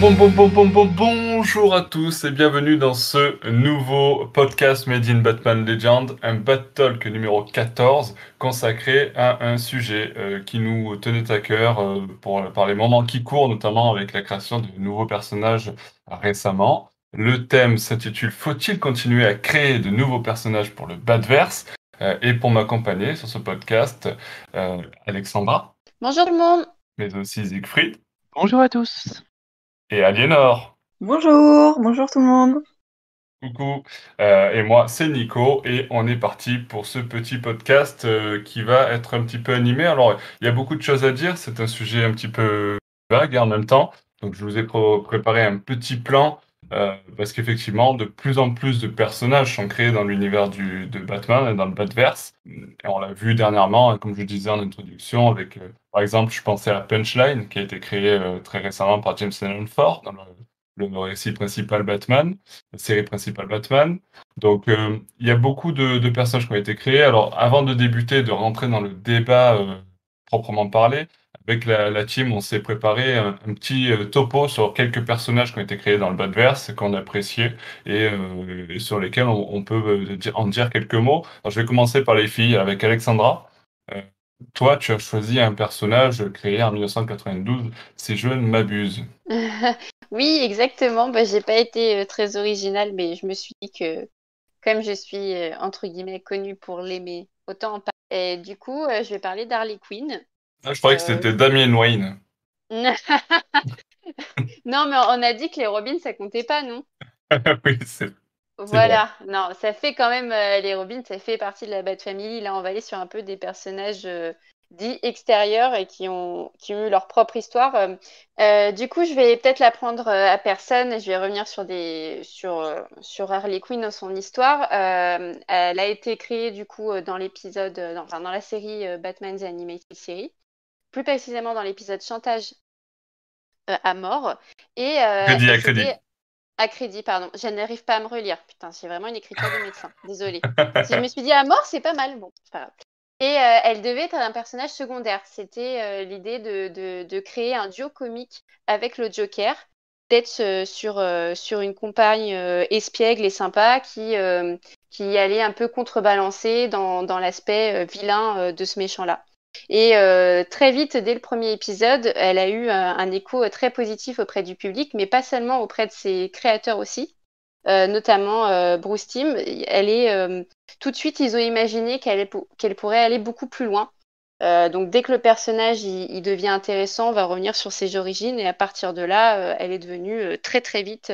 Bon, bon, bon, bon, bon, bon, bonjour à tous et bienvenue dans ce nouveau podcast Made in Batman Legend, un Battle numéro 14 consacré à un sujet euh, qui nous tenait à cœur euh, pour, par les moments qui courent, notamment avec la création de nouveaux personnages récemment. Le thème s'intitule Faut-il continuer à créer de nouveaux personnages pour le Batverse euh, Et pour m'accompagner sur ce podcast, Alexandra. Bonjour tout le monde. Mais aussi Siegfried. Bonjour à tous et Aliénor. Bonjour, bonjour tout le monde. Coucou, euh, et moi c'est Nico et on est parti pour ce petit podcast euh, qui va être un petit peu animé. Alors il y a beaucoup de choses à dire, c'est un sujet un petit peu vague en même temps, donc je vous ai préparé un petit plan euh, parce qu'effectivement de plus en plus de personnages sont créés dans l'univers de Batman et dans le Batverse. Et on l'a vu dernièrement, comme je disais en introduction, avec par exemple, je pensais à Punchline, qui a été créé euh, très récemment par James Lennon Ford dans le, récit principal Batman, la série principale Batman. Donc, euh, il y a beaucoup de, personnages qui ont été créés. Alors, avant de débuter, de rentrer dans le débat euh, proprement parlé, avec la, team, on s'est préparé un, petit topo sur quelques personnages qui ont été créés dans le Batverse, qu'on appréciait et, et, sur lesquels on, peut en dire quelques mots. Je vais commencer par les filles avec Alexandra. Toi, tu as choisi un personnage créé en 1992, si je ne m'abuse. oui, exactement. Bah, j'ai pas été euh, très originale, mais je me suis dit que comme je suis euh, entre guillemets connue pour l'aimer, autant en parler. Et du coup, euh, je vais parler d'Harley Quinn. Ah, je croyais que c'était Damien Wayne. non, mais on a dit que les Robins, ça comptait pas, non? Oui, c'est voilà, non, ça fait quand même euh, les Robins, ça fait partie de la Bat Family. Là, on va aller sur un peu des personnages euh, dits extérieurs et qui ont, qui ont eu leur propre histoire. Euh, du coup, je vais peut-être la prendre à personne. Je vais revenir sur, des, sur, sur Harley Quinn dans son histoire. elle a été créée du coup dans l'épisode, dans, enfin, dans la série Batman The Animated Series, plus précisément dans l'épisode Chantage à mort. Et, crédit à crédit. À crédit, pardon. Je n'arrive pas à me relire. Putain, c'est vraiment une écriture de médecin. Désolée. si je me suis dit à mort, c'est pas mal. Bon, c'est pas grave. Et euh, elle devait être un personnage secondaire. C'était euh, l'idée de, de, créer un duo comique avec le Joker, d'être euh, sur, sur une compagne espiègle et sympa qui, qui allait un peu contrebalancer dans, dans l'aspect vilain de ce méchant-là. Et euh, très vite, dès le premier épisode, elle a eu un, écho très positif auprès du public, mais pas seulement auprès de ses créateurs aussi, euh, notamment euh, Bruce Timm. Elle est tout de suite, ils ont imaginé qu'elle pourrait aller beaucoup plus loin. donc dès que le personnage devient intéressant, on va revenir sur ses origines et à partir de là, elle est devenue très très vite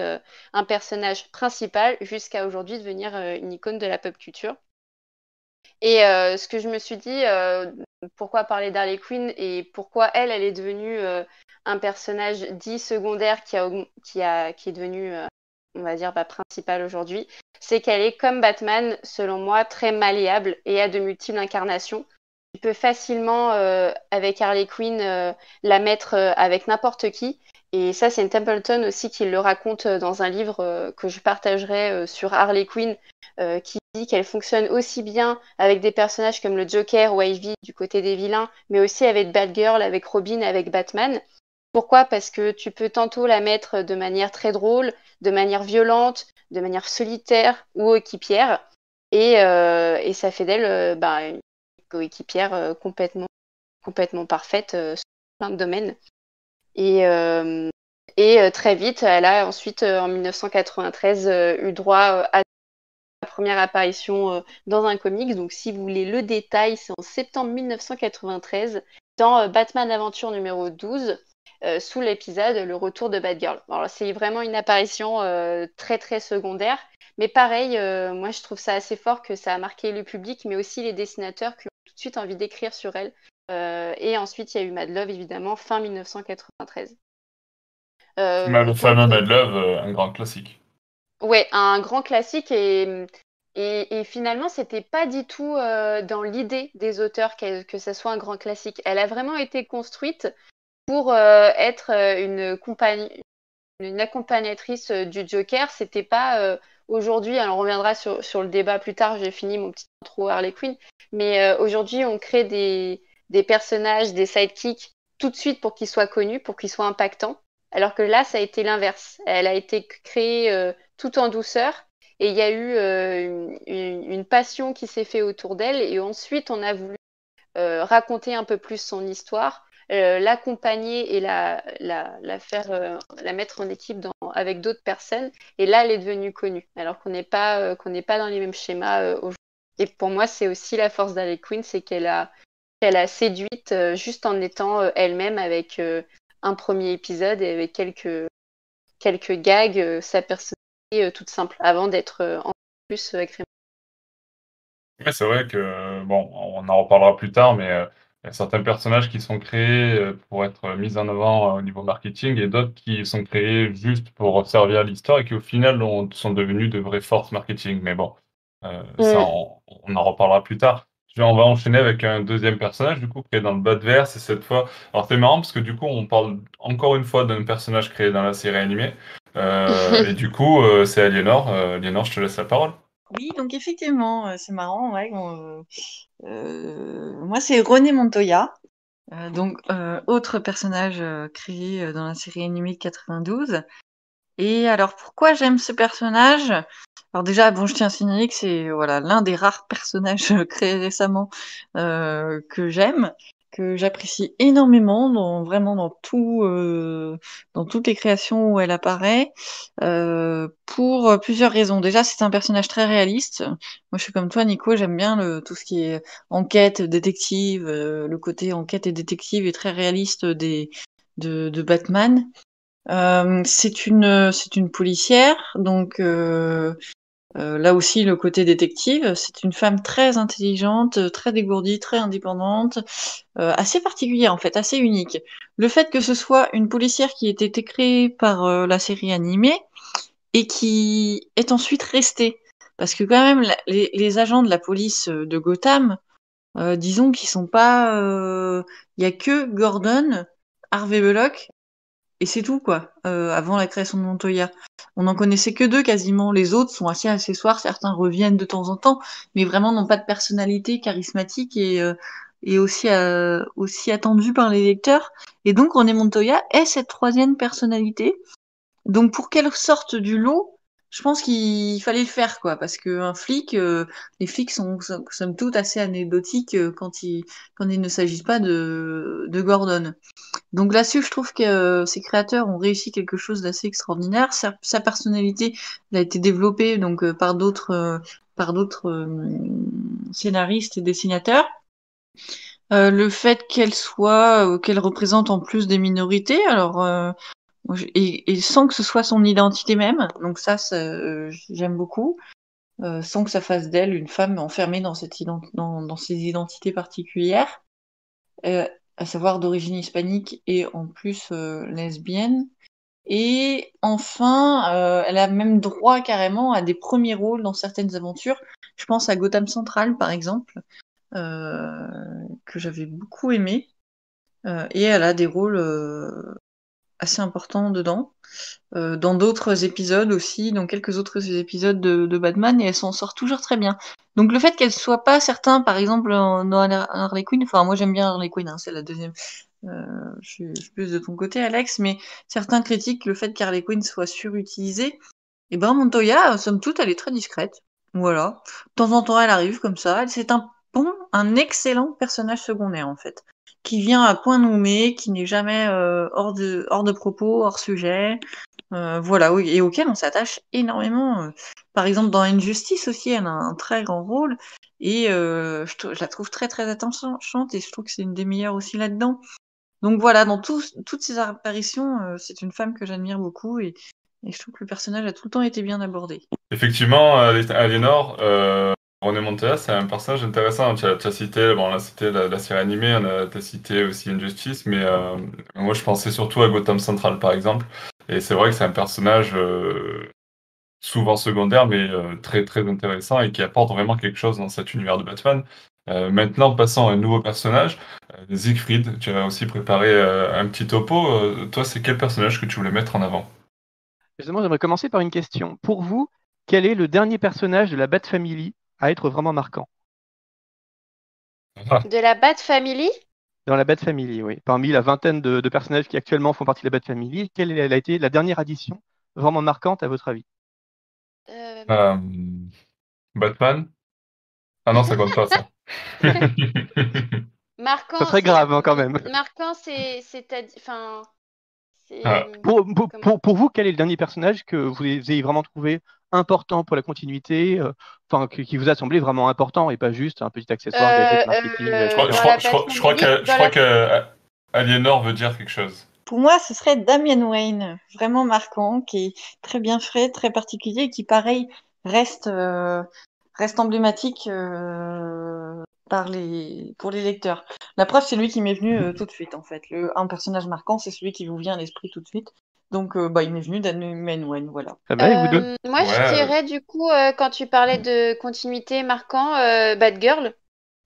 un personnage principal jusqu'à aujourd'hui devenir une icône de la pop culture. Et ce que je me suis dit, pourquoi parler d'Harley Quinn et pourquoi elle, elle est devenue euh, un personnage dit secondaire qui, est devenu, euh, on va dire, bah, principal aujourd'hui, c'est qu'elle est comme Batman, selon moi, très malléable et a de multiples incarnations. Tu peux facilement, euh, avec Harley Quinn, la mettre avec n'importe qui. Et ça, c'est Templeton aussi qui le raconte dans un livre que je partagerai sur Harley Quinn, qui qu'elle fonctionne aussi bien avec des personnages comme le Joker ou Ivy du côté des vilains, mais aussi avec Batgirl, avec Robin, avec Batman. Pourquoi? Parce que tu peux tantôt la mettre de manière très drôle, de manière violente, de manière solitaire ou équipière. Et, euh, ça fait d'elle euh, bah, une coéquipière euh, complètement, complètement parfaite sur plein de domaines. Et très vite, elle a ensuite, en 1993, eu droit à première apparition euh, dans un comics. Donc, si vous voulez le détail, c'est en septembre 1993 dans euh, Batman Aventure numéro 12. Euh, sous l'épisode Le retour de Batgirl. Alors c'est vraiment une apparition très très secondaire, mais pareil, moi je trouve ça assez fort que ça a marqué le public, mais aussi les dessinateurs qui ont tout de suite envie d'écrire sur elle. et ensuite il y a eu Mad Love évidemment fin 1993. le fameux Mad Love, un grand classique. Ouais, un grand classique et, et, finalement, c'était pas du tout euh, dans l'idée des auteurs que ce soit un grand classique. Elle a vraiment été construite pour euh, être euh, une, une accompagnatrice du Joker. C'était pas aujourd'hui, alors on reviendra sur, le débat plus tard, j'ai fini mon petit intro Harley Quinn, mais aujourd'hui, on crée des personnages, des sidekicks tout de suite pour qu'ils soient connus, pour qu'ils soient impactants. alors que là, ça a été l'inverse. Elle a été créée tout en douceur et il y a eu une, passion qui s'est faite autour d'elle et ensuite on a voulu raconter un peu plus son histoire euh, l'accompagner et la, la, faire, euh, la mettre en équipe avec d'autres personnes. Et là, elle est devenue connue, alors qu'on n'est pas, euh, qu'on n'est pas dans les mêmes schémas aujourd'hui. Et pour moi, c'est aussi la force d'Harley Quinn, c'est qu'elle a, qu'elle a séduite juste en étant elle-même avec un premier épisode et avec quelques, quelques gags, sa personnalité toute simple, avant d'être en plus agréable. Oui, c'est vrai que, bon, on en reparlera plus tard, mais il y a certains personnages qui sont créés euh, pour être mis en avant euh, au niveau marketing et d'autres qui sont créés juste pour servir l'histoire et qui au final sont devenus de vraies forces marketing. Mais bon, euh, ça, on, en reparlera plus tard. On va enchaîner avec un deuxième personnage, du coup, créé dans le bas de verre. C'est cette fois. Alors, c'est marrant parce que du coup, on parle encore une fois d'un personnage créé dans la série animée. et du coup, c'est Aliénor. Aliénor, je te laisse la parole. Oui, donc effectivement, c'est marrant. Ouais, euh, moi, c'est René Montoya, euh, donc euh, autre personnage créé dans la série animée de 92. Et alors, pourquoi j'aime ce personnage? Alors déjà, bon, je tiens à signaler que c'est voilà l'un des rares personnages créés récemment que j'aime que j'apprécie énormément, dans, vraiment dans tout, euh, dans toutes les créations où elle apparaît, euh, pour plusieurs raisons. Déjà, c'est un personnage très réaliste. Moi, je suis comme toi, Nico, j'aime bien le, tout ce qui est enquête, détective, euh, le côté enquête et détective est très réaliste des, de, de Batman. Euh, c'est une, c'est une policière, donc euh, là aussi, le côté détective, c'est une femme très intelligente, très dégourdie, très indépendante, euh, assez particulière en fait, assez unique. Le fait que ce soit une policière qui ait été créée par euh, la série animée et qui est ensuite restée, parce que quand même les, agents de la police de Gotham, disons qu'ils sont pas, il y a que Gordon, Harvey Bullock et c'est tout quoi. avant la création de Montoya. On n'en connaissait que deux quasiment. Les autres sont assez accessoires. Certains reviennent de temps en temps, mais vraiment n'ont pas de personnalité charismatique et, euh, et aussi, euh, aussi attendue par les lecteurs. Et donc René Montoya est cette troisième personnalité. Donc pour qu'elle sorte du lot, je pense qu'il fallait le faire, quoi, parce qu'un flic, euh, les flics sont toute assez anecdotiques euh, quand il, quand il ne s'agit pas de, de Gordon. Donc là-dessus, je trouve que euh, ces créateurs ont réussi quelque chose d'assez extraordinaire. Sa, personnalité a été développée donc par d'autres, par d'autres scénaristes et dessinateurs. le fait qu'elle soit, qu'elle représente en plus des minorités, alors et, sans que ce soit son identité même. Donc ça, euh, j'aime beaucoup. Euh, sans que ça fasse d'elle une femme enfermée dans, cette dans, dans ses identités particulières, euh, à savoir d'origine hispanique et en plus lesbienne. Et enfin, elle a même droit carrément à des premiers rôles dans certaines aventures. Je pense à Gotham Central, par exemple, que j'avais beaucoup aimé. et elle a des rôles assez important dedans. Euh, dans d'autres épisodes aussi, dans quelques autres épisodes de, Batman, et elle s'en sort toujours très bien. Donc le fait qu'elle soit pas certain, par exemple, dans Harley Quinn, enfin moi j'aime bien Harley Quinn, hein, c'est la deuxième. Euh, je, suis, plus de ton côté, Alex, mais certains critiquent le fait qu'Harley Quinn soit surutilisée. Et eh ben Montoya, somme toute, elle est très discrète. Voilà. De temps en temps, elle arrive comme ça. C'est un bon, un excellent personnage secondaire en fait qui vient à point nommé, qui n'est jamais euh, hors, de, hors de propos, hors sujet. Euh, voilà, et auquel on s'attache énormément. Euh. Par exemple, dans Injustice aussi, elle a un très grand rôle, et je, je, la trouve très très attachante, et je trouve que c'est une des meilleures aussi là-dedans. Donc voilà, dans toutes ces apparitions, c'est une femme que j'admire beaucoup, et, et, je trouve que le personnage a tout le temps été bien abordé. Effectivement, Aliénor, René Montoya, c'est un personnage intéressant. Tu as, cité, bon, là, c'était la, série animée, tu as cité aussi Injustice, mais euh, moi, je pensais surtout à Gotham Central, par exemple. Et c'est vrai que c'est un personnage euh, souvent secondaire, mais euh, très, très intéressant et qui apporte vraiment quelque chose dans cet univers de Batman. maintenant, passons à un nouveau personnage, Siegfried. Tu as aussi préparé un petit topo. toi, c'est quel personnage que tu voulais mettre en avant? Justement, j'aimerais commencer par une question. Pour vous, quel est le dernier personnage de la Bat Family? À être vraiment marquant. De la Bat Family? Dans la Bat Family, oui. Parmi la vingtaine de, de personnages qui actuellement font partie de la Bat Family, quelle a été la dernière addition vraiment marquante à votre avis? Euh, Euh, Batman? Ah non, ça compte pas ça. marquant. Ça serait c'est- grave hein, quand même. Marquant, c'est. c'est Enfin. Ah. Pour, pour, Comment pour- pour vous, quel est le dernier personnage que vous ayez vraiment trouvé important pour la continuité, euh, enfin qui qui vous a semblé vraiment important et pas juste un petit accessoire Euh, marketing euh, Je crois, etc. je Dans crois- la je crois- je crois que, je crois euh, Aliénor veut dire quelque chose. Pour moi, ce serait Damien Wayne, vraiment marquant, qui est très bien fait, très particulier, et qui, pareil, reste, euh, reste emblématique euh, par les, pour les lecteurs. La preuve, c'est lui qui m'est venu euh, tout de suite, en fait. Le, un personnage marquant, c'est celui qui vous vient à l'esprit tout de suite. Donc, euh, bah, il m'est venu Damien Wayne, voilà. Ah bah, et vous deux Euh, moi, Ouais, je dirais du coup, euh, quand tu parlais de continuité marquant, euh, Batgirl.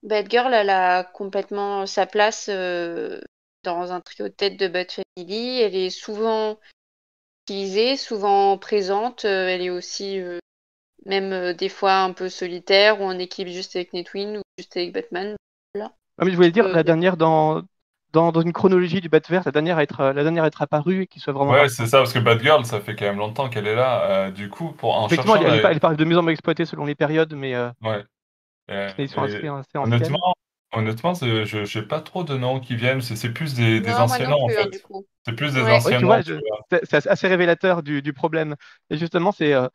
Batgirl, elle a complètement sa place euh, dans un trio de tête de Bat Family. Elle est souvent utilisée, souvent présente. Elle est aussi, euh, même euh, des fois, un peu solitaire ou en équipe juste avec Nightwing ou juste avec Batman. Ah, mais je voulais dire Euh, la dernière dans, dans, dans une chronologie du Batverse, la dernière à être la dernière à être apparue et qui soit vraiment Ouais, c'est ça, parce que Batgirl, ça fait quand même longtemps qu'elle est là. Euh, du coup, pour en Effectivement, elle, pas de mieux en mieux exploitée selon les périodes, mais euh, Ouais. Euh, ils sont assez, honnêtement, honnêtement, je j'ai pas trop de noms qui viennent. C'est c'est plus des, des Non, moi anciens noms en hein, fait. C'est plus des Ouais. anciens Ouais, tu noms. c'est c'est assez révélateur du, du problème. Et justement, c'est euh,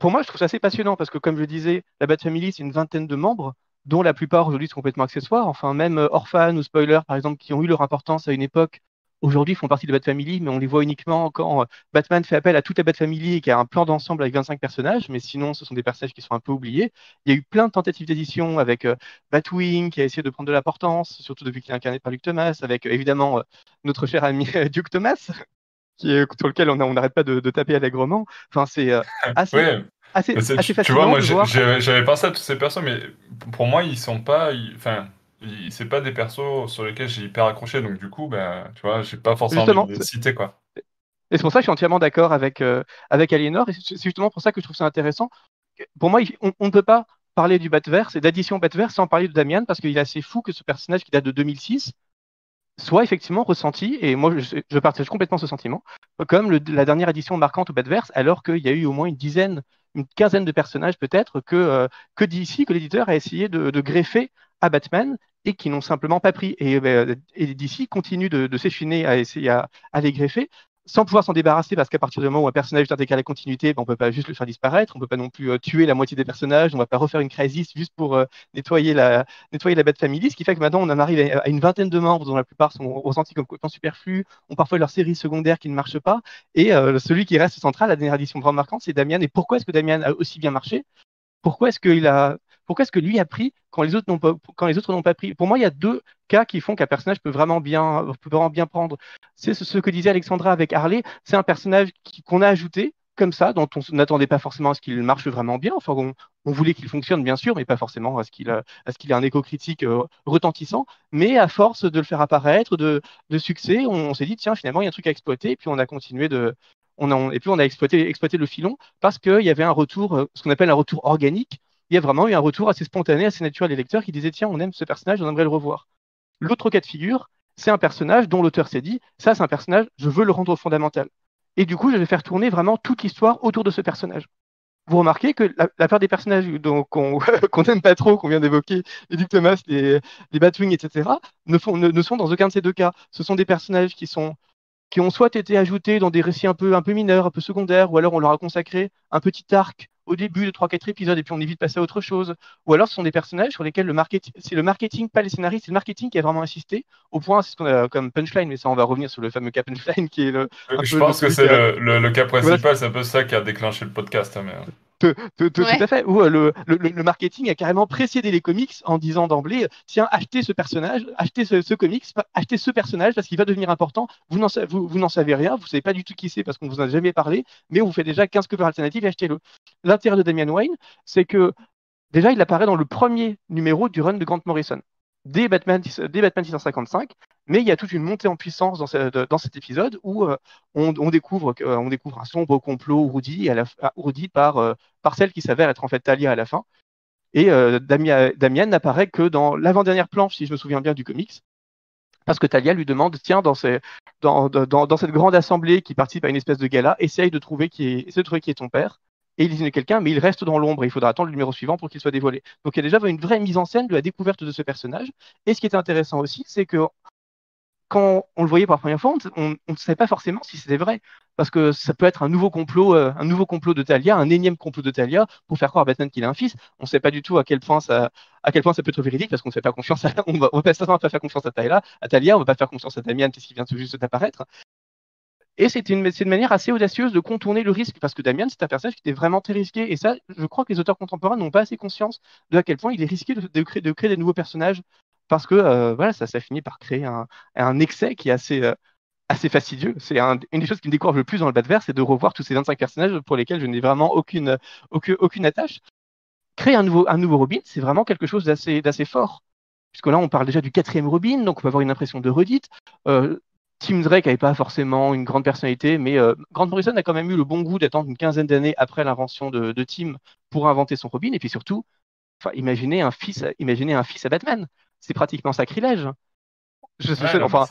pour moi, je trouve ça assez passionnant parce que, comme je disais, la Bat Family, c'est une vingtaine de membres, dont la plupart aujourd'hui sont complètement accessoires. Enfin, même euh, Orphan ou Spoiler, par exemple, qui ont eu leur importance à une époque, aujourd'hui font partie de la Bat Family, mais on les voit uniquement quand euh, Batman fait appel à toute la Bat Family et qu'il y a un plan d'ensemble avec 25 personnages. Mais sinon, ce sont des personnages qui sont un peu oubliés. Il y a eu plein de tentatives d'édition avec euh, Batwing qui a essayé de prendre de l'importance, surtout depuis qu'il est incarné par Luke Thomas, avec évidemment notre cher ami Duke Thomas. Qui est, sur lequel on n'arrête pas de, de taper allègrement. Enfin, c'est euh, assez, Ouais, assez, c'est- assez tu, vois, moi j'avais pensé à toutes ces personnes, mais pour moi, ils sont pas. ils- Enfin, c'est pas des persos sur lesquels j'ai hyper accroché, donc du coup, ben, tu vois, j'ai pas forcément Justement, envie de les citer, quoi. Et c'est pour ça que je suis entièrement d'accord avec, euh, avec Aliénor. Et c'est justement pour ça que je trouve ça intéressant. Pour moi, on ne peut pas parler du Batverse et d'addition Batverse sans parler de Damian parce qu'il est assez fou que ce personnage qui date de 2006 soit effectivement ressenti, et moi je, partage complètement ce sentiment, comme la dernière édition marquante au Batverse, alors qu'il y a eu au moins une dizaine, une quinzaine de personnages peut-être que, euh, que DC, que l'éditeur a essayé de, greffer à Batman et qui n'ont simplement pas pris. Et, euh, et DC continue de, de s'échiner à essayer à, à les greffer sans pouvoir s'en débarrasser parce qu'à partir du moment où un personnage à la continuité, ben, on peut pas juste le faire disparaître, on peut pas non plus euh, tuer la moitié des personnages, on va pas refaire une crisis juste pour euh, nettoyer la nettoyer la Bat Family, ce qui fait que maintenant on en arrive à, à une vingtaine de membres dont la plupart sont ressentis comme complètement superflus, ont parfois leur série secondaire qui ne marche pas, et euh, celui qui reste central, la dernière édition vraiment marquante, c'est Damian. Et pourquoi est-ce que Damian a aussi bien marché? Pourquoi est-ce qu'il a pourquoi est-ce que lui a pris quand les autres n'ont pas quand les autres n'ont pas pris? Pour moi, il y a deux cas qui font qu'un personnage peut vraiment bien peut vraiment bien prendre. C'est ce, que disait Alexandra avec Harley. C'est un personnage qu'on a ajouté comme ça, dont on n'attendait pas forcément à ce qu'il marche vraiment bien. Enfin, on, voulait qu'il fonctionne bien sûr, mais pas forcément à ce qu'il ait un écho critique euh, retentissant. Mais à force de le faire apparaître, de, de succès, on, on s'est dit tiens finalement il y a un truc à exploiter. Et puis on a continué de on a, et puis on a exploité, exploité le filon parce qu'il y avait un retour, euh, ce qu'on appelle un retour organique. Il y a vraiment eu un retour assez spontané, assez naturel des lecteurs qui disaient tiens, on aime ce personnage, on aimerait le revoir. L'autre cas de figure, c'est un personnage dont l'auteur s'est dit ça, c'est un personnage, je veux le rendre fondamental. Et du coup, je vais faire tourner vraiment toute l'histoire autour de ce personnage. Vous remarquez que la, la part des personnages qu'on n'aime pas trop, qu'on vient d'évoquer, les Dick Thomas, les, les Batwing, etc., ne, sont dans aucun de ces deux cas. Ce sont des personnages qui ont soit été ajoutés dans des récits un peu mineurs, un peu secondaires, ou alors on leur a consacré un petit arc au début de 3-4 épisodes et puis on évite de passer à autre chose. Ou alors ce sont des personnages sur lesquels le marketing, c'est le marketing, pas les scénaristes, c'est le marketing qui a vraiment insisté, au point, c'est ce qu'on a comme punchline, mais ça on va revenir sur le fameux cas punchline qui est le, un Je pense que c'est le, le- le cas principal, c'est un peu ça qui a déclenché le podcast. hein, mais... Tout, tout- tout- Ouais. tout à fait. Où euh, le, le- le marketing a carrément précédé les comics en disant d'emblée tiens, achetez ce personnage, achetez ce, ce comics, achetez ce personnage parce qu'il va devenir important. Vous n'en vous, vous n'en savez rien, vous savez pas du tout qui c'est parce qu'on vous en a jamais parlé, mais on vous fait déjà 15 covers alternatives et achetez-le. L'intérêt de Damian Wayne, c'est que déjà il apparaît dans le premier numéro du run de Grant Morrison, dès Batman, dès Batman 655, mais il y a toute une montée en puissance dans, ce- dans cet épisode où euh, euh, on découvre un sombre complot ourdi, à la, ourdi par, euh, par celle qui s'avère être en fait Talia à la fin. Et Damien, n'apparaît que dans l'avant-dernière planche, si je me souviens bien, du comics. Parce que Talia lui demande, tiens, dans, cette grande assemblée qui participe à une espèce de gala, essaye de trouver qui est, de trouver qui est ton père. Et il désigne quelqu'un, mais il reste dans l'ombre. Il faudra attendre le numéro suivant pour qu'il soit dévoilé. Donc il y a déjà une vraie mise en scène de la découverte de ce personnage. Et ce qui est intéressant aussi, c'est que quand on le voyait pour la première fois, on ne savait pas forcément si c'était vrai. Parce que ça peut être un nouveau complot, euh, un nouveau complot de Talia, un énième complot de Talia pour faire croire à Batman qu'il a un fils. On ne sait pas du tout à quel point ça, à quel point ça peut être véridique parce qu'on ne fait pas confiance à, on va, va pas faire confiance à Talia, à Talia, on va pas faire confiance à Damian puisqu'il vient tout juste d'apparaître. Et c'était une, une, manière assez audacieuse de contourner le risque, parce que Damian, c'est un personnage qui était vraiment très risqué. Et ça, je crois que les auteurs contemporains n'ont pas assez conscience de à quel point il est risqué de, créer, de créer, des nouveaux personnages, parce que euh, voilà, ça, ça finit par créer un, un excès qui est assez, euh, assez fastidieux. C'est une des choses qui me décourage le plus dans le Batverse, c'est de revoir tous ces 25 personnages pour lesquels je n'ai vraiment aucune, aucune, aucune, attache. Créer un nouveau, un nouveau Robin, c'est vraiment quelque chose d'assez fort. Puisque là, on parle déjà du quatrième Robin, donc on peut avoir une impression de redite. Euh, Tim Drake n'avait pas forcément une grande personnalité, mais euh, Grant Morrison a quand même eu le bon goût d'attendre une quinzaine d'années après l'invention de, de, Tim pour inventer son Robin. Et puis surtout, imaginez un fils, imaginez un fils à Batman. C'est pratiquement sacrilège. Je, enfin,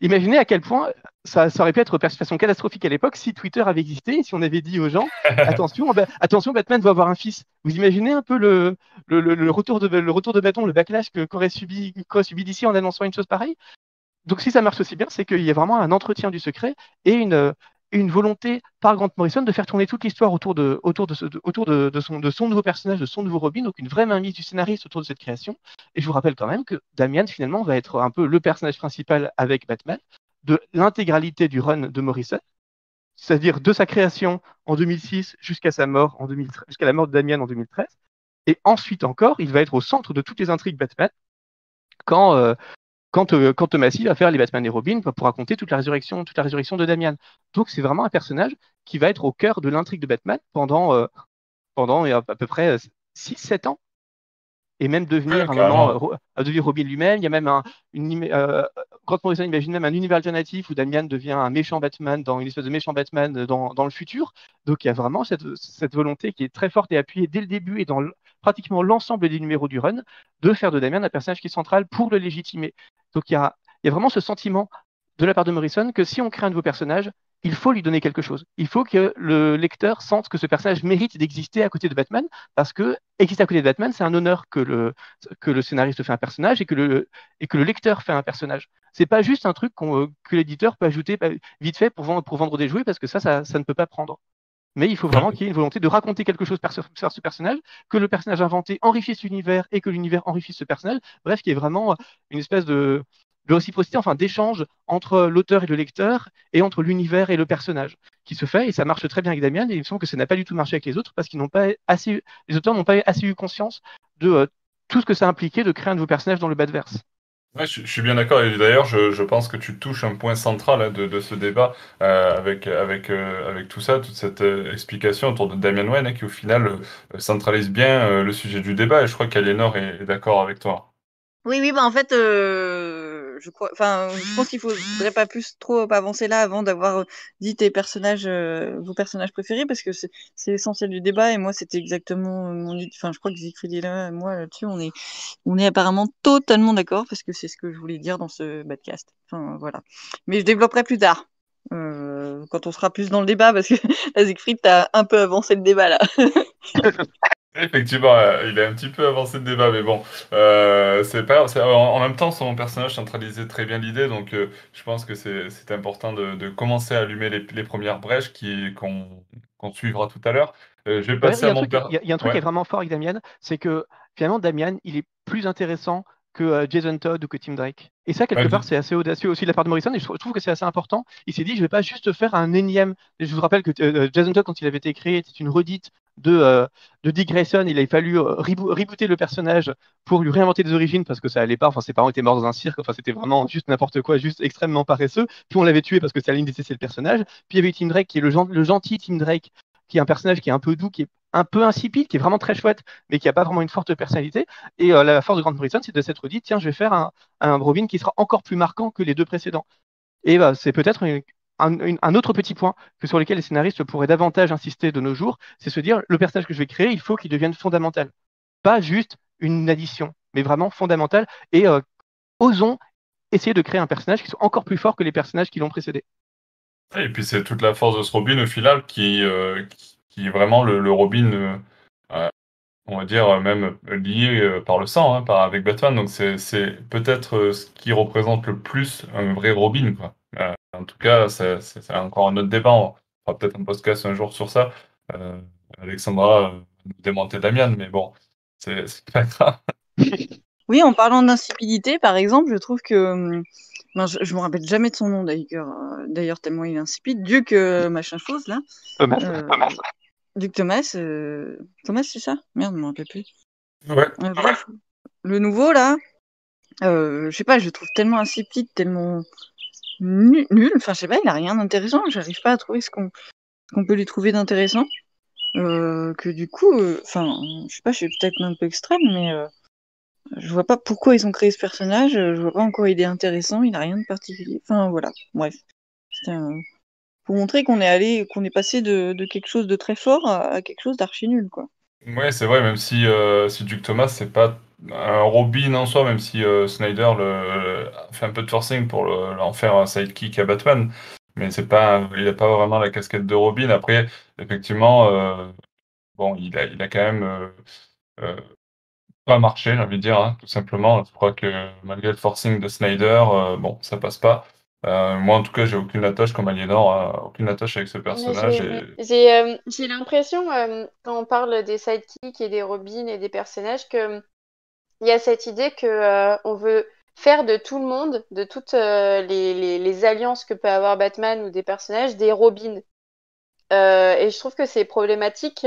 imaginez, à quel point ça, aurait pu être de façon catastrophique à l'époque si Twitter avait existé et si on avait dit aux gens attention, attention, Batman va avoir un fils. Vous imaginez un peu le, le, retour, de, le retour de bâton, le backlash qu'aurait subi, subi d'ici en annonçant une chose pareille? Donc si ça marche aussi bien, c'est qu'il y a vraiment un entretien du secret et une, une volonté par Grant Morrison de faire tourner toute l'histoire autour, de, son, nouveau personnage, de son nouveau Robin, donc une vraie mainmise du scénariste autour de cette création. Et je vous rappelle quand même que Damian, finalement, va être un peu le personnage principal avec Batman de l'intégralité du run de Morrison, c'est-à-dire de sa création en 2006 jusqu'à sa mort jusqu'à la mort de Damian en 2013. Et ensuite encore, il va être au centre de toutes les intrigues Batman quand, euh, quand, euh, quand Thomasy va faire les Batman et Robin pour raconter toute la résurrection, toute la résurrection de Damian. Donc c'est vraiment un personnage qui va être au cœur de l'intrigue de Batman pendant, euh, pendant à peu près 6-7 ans et même devenir un moment, euh, devenir Robin lui-même. Il y a même un, une, euh, Grant Morrison imagine même un univers alternatif où Damian devient un méchant Batman dans une espèce de méchant Batman dans, dans le futur. Donc il y a vraiment cette, cette, volonté qui est très forte et appuyée dès le début et dans pratiquement l'ensemble des numéros du run de faire de Damian un personnage qui est central pour le légitimer. Donc il y a, vraiment ce sentiment de la part de Morrison que si on crée un nouveau personnage, il faut lui donner quelque chose. Il faut que le lecteur sente que ce personnage mérite d'exister à côté de Batman, parce que exister à côté de Batman, c'est un honneur que le, scénariste fait un personnage et que le, lecteur fait un personnage. C'est pas juste un truc que l'éditeur peut ajouter vite fait pour vendre, pour vendre des jouets, parce que ça, ça, ne peut pas prendre. Mais il faut vraiment qu'il y ait une volonté de raconter quelque chose par ce, personnage, que le personnage inventé enrichisse l'univers et que l'univers enrichisse ce personnage. Bref, qu'il y ait vraiment une espèce de, de réciprocité, enfin d'échange entre l'auteur et le lecteur et entre l'univers et le personnage qui se fait et ça marche très bien avec Damien et il me semble que ça n'a pas du tout marché avec les autres parce qu'ils n'ont pas assez, les auteurs n'ont pas assez eu conscience de euh, tout ce que ça impliquait de créer un nouveau personnage dans le Badverse. Ouais, je, suis bien d'accord. Et d'ailleurs, je, je, pense que tu touches un point central hein, de, de, ce débat euh, avec, avec, euh, avec tout ça, toute cette explication autour de Damien Wayne, hein, qui au final centralise bien le sujet du débat. Et je crois qu'Aliénor est, est d'accord avec toi. Oui, oui, bah en fait, je crois, enfin, je pense qu'il faudrait pas plus trop avancer là avant d'avoir dit tes personnages, vos personnages préférés, parce que c'est l'essentiel du débat. Et moi, c'était exactement mon, enfin, je crois que Siegfried est là, moi là-dessus, on est, on est apparemment totalement d'accord, parce que c'est ce que je voulais dire dans ce podcast. Enfin, voilà. Mais je développerai plus tard. quand on sera plus dans le débat, parce que Siegfried, t'as un peu avancé le débat là. Effectivement, euh, il est un petit peu avancé le débat, mais bon, euh, c'est pas, en, même temps, son personnage centralisait très bien l'idée, donc euh, je pense que c'est important de, commencer à allumer les, premières brèches qu'on suivra tout à l'heure. je vais passer à mon Il y, a un truc qui est vraiment fort avec Damien, c'est que finalement, Damien, il est plus intéressant que Jason Todd ou que Tim Drake. Et ça, quelque part, c'est assez audacieux aussi de la part de Morrison, et je trouve que c'est assez important. Il s'est dit, je vais pas juste faire un énième. Je vous rappelle que Jason Todd, quand il avait été créé, était une redite de, euh, de Dick Grayson. Il a fallu euh, rebooter le personnage pour lui réinventer des origines parce que ça allait pas. Enfin, ses parents étaient morts dans un cirque. Enfin, c'était vraiment juste n'importe quoi, juste extrêmement paresseux. Puis on l'avait tué parce que ligne c'est le personnage. Puis il y avait Tim Drake qui est le, le gentil Tim Drake, qui est un personnage qui est un peu doux, qui est un peu insipide, qui est vraiment très chouette, mais qui n'a pas vraiment une forte personnalité. Et euh, la force de Grant Morrison, c'est de s'être dit, tiens, je vais faire un, un Robin qui sera encore plus marquant que les deux précédents. Et bah, c'est peut-être un, autre petit point que sur lequel les scénaristes pourraient davantage insister de nos jours, c'est se dire le personnage que je vais créer, il faut qu'il devienne fondamental. Pas juste une addition, mais vraiment fondamental. Et euh, osons essayer de créer un personnage qui soit encore plus fort que les personnages qui l'ont précédé. Et puis c'est toute la force de ce Robin au final qui, euh, qui, est vraiment le, Robin, euh, on va dire même lié par le sang, hein, par, avec Batman. Donc c'est peut-être ce qui représente le plus un vrai Robin. En tout cas, c'est encore un autre débat. On fera peut-être un podcast un jour sur ça. Alexandra nous démonter Damien, mais bon, c'est pas grave. Oui, en parlant d'insipidité, par exemple, je trouve que. Hum, je, je me rappelle jamais de son nom d'ailleurs, euh, d'ailleurs tellement il est insipide. Duc euh, machin chose là. Thomas. Euh, Duc Thomas. Thomas, c'est ça? Merde, je me rappelle plus. Ouais. bref, le nouveau là, je sais pas, je le trouve tellement insipide, tellement nul. Enfin, je sais pas, il a rien d'intéressant. J'arrive pas à trouver ce qu'on peut lui trouver d'intéressant. que du coup, enfin, je sais pas, je suis peut-être un peu extrême, mais je vois pas pourquoi ils ont créé ce personnage, je vois pas en quoi il est intéressant, il a rien de particulier. Enfin voilà, bref. Pour montrer qu'on est allé, qu'on est passé de, quelque chose de très fort à, quelque chose d'archi nul, quoi. Ouais, c'est vrai, même si, euh, si Duke Thomas, c'est pas un Robin en soi, même si euh, Snyder le, fait un peu de forcing pour en faire un sidekick à Batman, mais c'est pas, il a pas vraiment la casquette de Robin. Après, effectivement, euh, bon, il a, il a quand même pas marché, j'ai envie de dire, hein, tout simplement. Je crois que malgré le forcing de Snyder, euh, bon, ça passe pas. Euh, moi, en tout cas, j'ai aucune attache comme Aliénor, euh, aucune attache avec ce personnage. J'ai l'impression, quand on parle des sidekicks et des Robins et des personnages, que il y a cette idée que on veut faire de tout le monde, de toutes les, les, alliances que peut avoir Batman ou des personnages, des Robins. et je trouve que c'est problématique.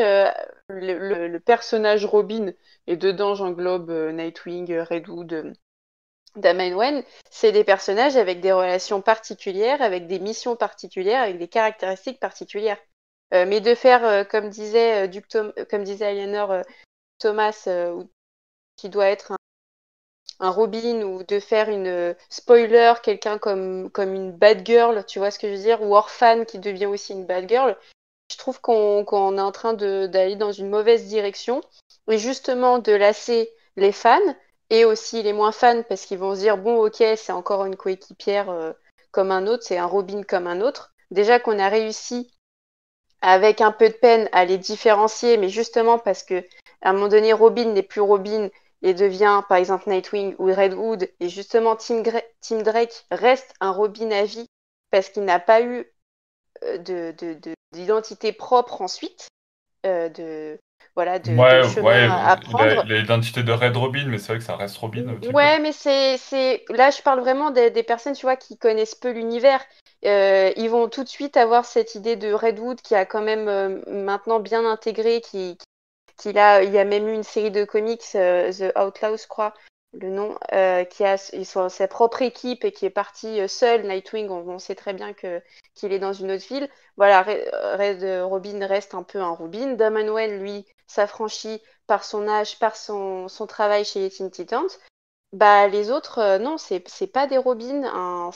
Le, personnage Robin et dedans, j'englobe euh, Nightwing, euh, Redwood, euh, Damian Wayne. C'est des personnages avec des relations particulières, avec des missions particulières, avec des caractéristiques particulières. mais de faire, comme disait Duke comme disait Thomas, qui doit être un, Robin, ou de faire une spoiler, quelqu'un comme, comme une bad girl, tu vois ce que je veux dire, ou Orphan qui devient aussi une bad girl, je trouve qu'on est en train d'aller dans une mauvaise direction et justement de lasser les fans et aussi les moins fans parce qu'ils vont se dire bon ok c'est encore une coéquipière euh, comme un autre, c'est un Robin comme un autre. Déjà qu'on a réussi avec un peu de peine à les différencier, mais justement parce que à un moment donné Robin n'est plus Robin et devient par exemple Nightwing ou Redwood et justement Tim, Drake reste un Robin à vie parce qu'il n'a pas eu euh, d'identité propre ensuite, euh, de, voilà, de, ouais, à prendre. L'identité de Red Robin, mais c'est vrai que ça reste Robin. Ouais, mais c'est, là, je parle vraiment des, personnes, tu vois, qui connaissent peu l'univers. Euh, ils vont tout de suite avoir cette idée de Redwood qui a quand même euh, maintenant bien intégré, qui, qui, a, il y a même eu une série de comics, euh, The Outlaws, je crois, le nom, qui a sa propre équipe et qui est parti seul. Nightwing, on, sait très bien qu'il est dans une autre ville. Voilà, Red, Robin reste un peu un Robin. Damon Wayne, lui, s'affranchit par son âge, par son, son, travail chez les Teen Titans, bah les autres, euh, non, c'est pas des Robins. Un,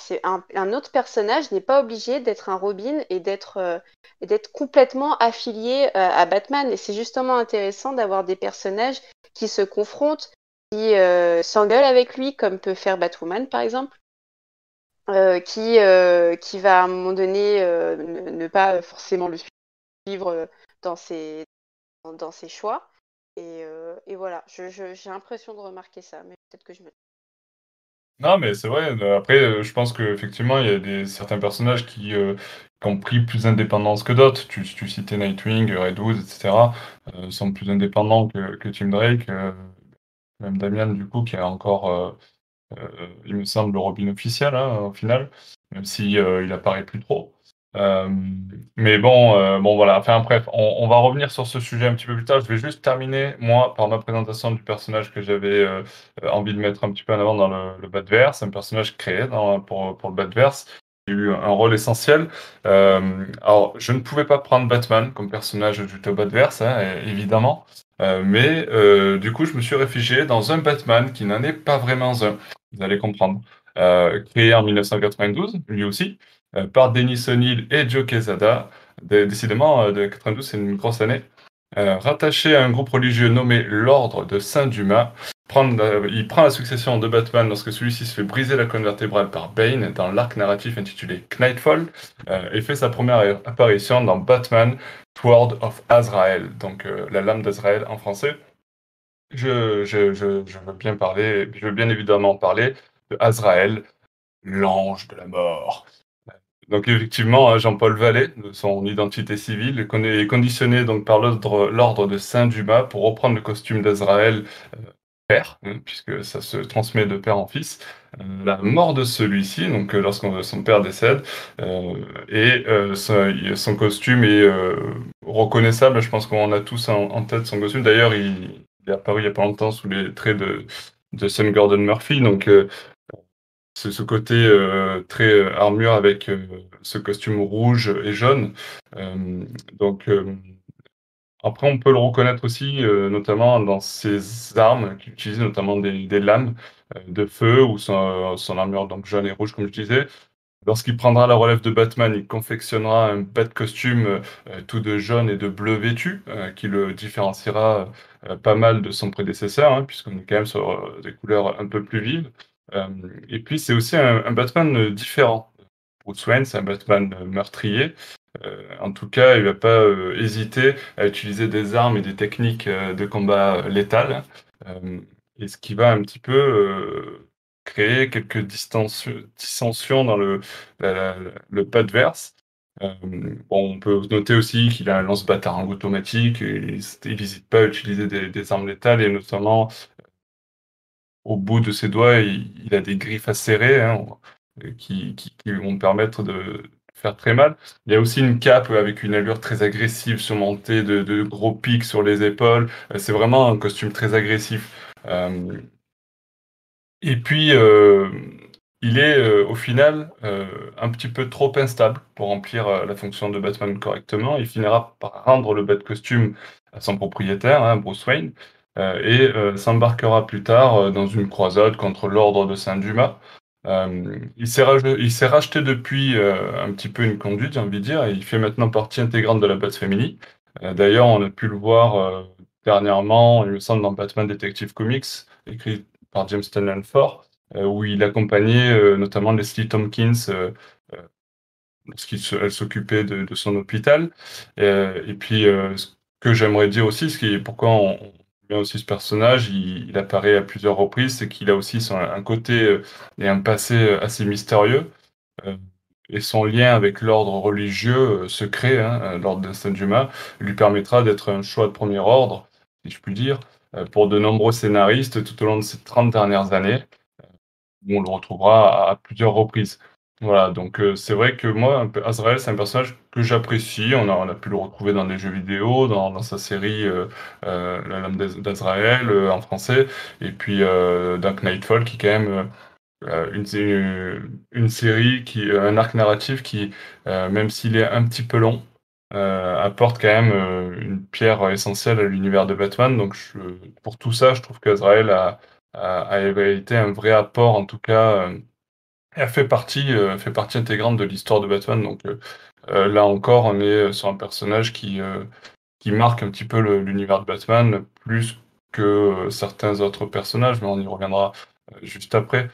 un, autre personnage n'est pas obligé d'être un Robin et d'être euh, complètement affilié euh, à Batman. Et c'est justement intéressant d'avoir des personnages qui se confrontent, qui s'engueulent avec lui, comme peut faire Batwoman par exemple. qui, qui va à un moment donné ne, ne, pas forcément le suivre dans ses, dans ses choix. Et, euh, voilà, j'ai l'impression de remarquer ça, mais peut-être que je me. Non, mais c'est vrai. Euh, après, euh, je pense qu'effectivement, il y a des, certains personnages qui, ont pris plus d'indépendance que d'autres. Tu, tu, citais Nightwing, Redwood, etc. sont plus indépendants que, que Tim Drake. même Damian, du coup, qui a encore, il me semble, le Robin officiel, hein, au final, même si il apparaît plus trop. Euh, mais bon, euh, bon voilà. Enfin bref, on, va revenir sur ce sujet un petit peu plus tard. Je vais juste terminer moi par ma présentation du personnage que j'avais euh, envie de mettre un petit peu en avant dans le, le Badverse, un personnage créé pour, pour le Badverse. Il a eu un rôle essentiel. alors, je ne pouvais pas prendre Batman comme personnage du top Badverse, hein, évidemment. mais du coup, je me suis réfugié dans un Batman qui n'en est pas vraiment un. Vous allez comprendre. créé en 1992, lui aussi, par Denis O'Neill et Joe Quesada. Décidément, de 92, c'est une grosse année. rattaché à un groupe religieux nommé l'Ordre de Saint-Dumas, euh, il prend la succession de Batman lorsque celui-ci se fait briser la colonne vertébrale par Bane dans l'arc narratif intitulé Knightfall euh, et fait sa première apparition dans Batman Sword of Azrael, donc euh, la lame d'Azrael en français. Je, veux bien parler, je veux bien évidemment parler de Azrael, l'ange de la mort. Donc effectivement, hein, Jean-Paul Vallée, son identité civile, est conditionné donc par l'ordre de Saint-Dumas pour reprendre le costume d'Azrael père, hein, puisque ça se transmet de père en fils. Euh, la mort de celui-ci, donc euh, lorsque son père décède, euh, et son, costume est reconnaissable. Je pense qu'on a tous en, tête son costume. D'ailleurs, il, est apparu il n'y a pas longtemps sous les traits de, de Sun Gordon Murphy. Donc, c'est ce côté très armure avec ce costume rouge et jaune. donc, après, on peut le reconnaître aussi, euh, notamment dans ses armes qu'il utilise, notamment des, lames euh, de feu ou son, armure donc jaune et rouge, comme je disais. Lorsqu'il prendra la relève de Batman, il confectionnera un bat costume euh, tout de jaune et de bleu vêtu, qui le différenciera pas mal de son prédécesseur, hein, puisqu'on est quand même sur des couleurs un peu plus vives. Et puis, c'est aussi un, Batman différent. Bruce Wayne, c'est un Batman meurtrier, euh, en tout cas, il ne va pas euh, hésiter à utiliser des armes et des techniques euh, de combat létales, et ce qui va un petit peu créer quelques dissensions dans le, le pas adverse. on peut noter aussi qu'il a un lance-bâtard automatique, et il n'hésite pas à utiliser des, armes létales, et notamment au bout de ses doigts, il, a des griffes acérées hein, qui, qui, vont permettre de, faire très mal. Il y a aussi une cape avec une allure très agressive surmontée de, gros pics sur les épaules. Euh, c'est vraiment un costume très agressif. Euh, et puis, euh, il est au final un petit peu trop instable pour remplir la fonction de Batman correctement. Il finira par rendre le bat costume à son propriétaire, hein, Bruce Wayne, et s'embarquera plus tard dans une croisade contre l'ordre de Saint-Dumas. Euh, il s'est racheté depuis euh, un petit peu une conduite, j'ai envie de dire, et il fait maintenant partie intégrante de la base. Euh, d'ailleurs, on a pu le voir dernièrement, il me semble, dans Batman Detective Comics, écrit par James Tynion Ford, où il accompagnait notamment Leslie Tompkins lorsqu'elle s'occupait de, son hôpital. et puis, ce que j'aimerais dire aussi, ce qui est pourquoi on, aussi ce personnage, il, apparaît à plusieurs reprises, c'est qu'il a aussi un côté euh, et un passé euh, assez mystérieux. Euh, et son lien avec l'ordre religieux secret, hein, l'ordre de Saint-Dumas, lui permettra d'être un choix de premier ordre, si je puis dire, pour de nombreux scénaristes tout au long de ces 30 dernières années, où on le retrouvera à plusieurs reprises. Voilà, donc c'est vrai que moi, Azrael, c'est un personnage que j'apprécie. On a, on a pu le retrouver dans des jeux vidéo, dans, sa série euh, euh, La Lame d'Azrael en français, et puis Dark Nightfall, qui est quand même une, une, série, qui, un arc narratif qui, même s'il est un petit peu long, apporte quand même une pierre essentielle à l'univers de Batman. Donc pour tout ça, je trouve qu'Azrael a, a, été un vrai apport, en tout cas elle fait partie, euh, fait partie intégrante de l'histoire de Batman. Euh, euh, là encore, on est sur un personnage qui, qui marque un petit peu l'univers de Batman, plus que certains autres personnages, mais on y reviendra juste après.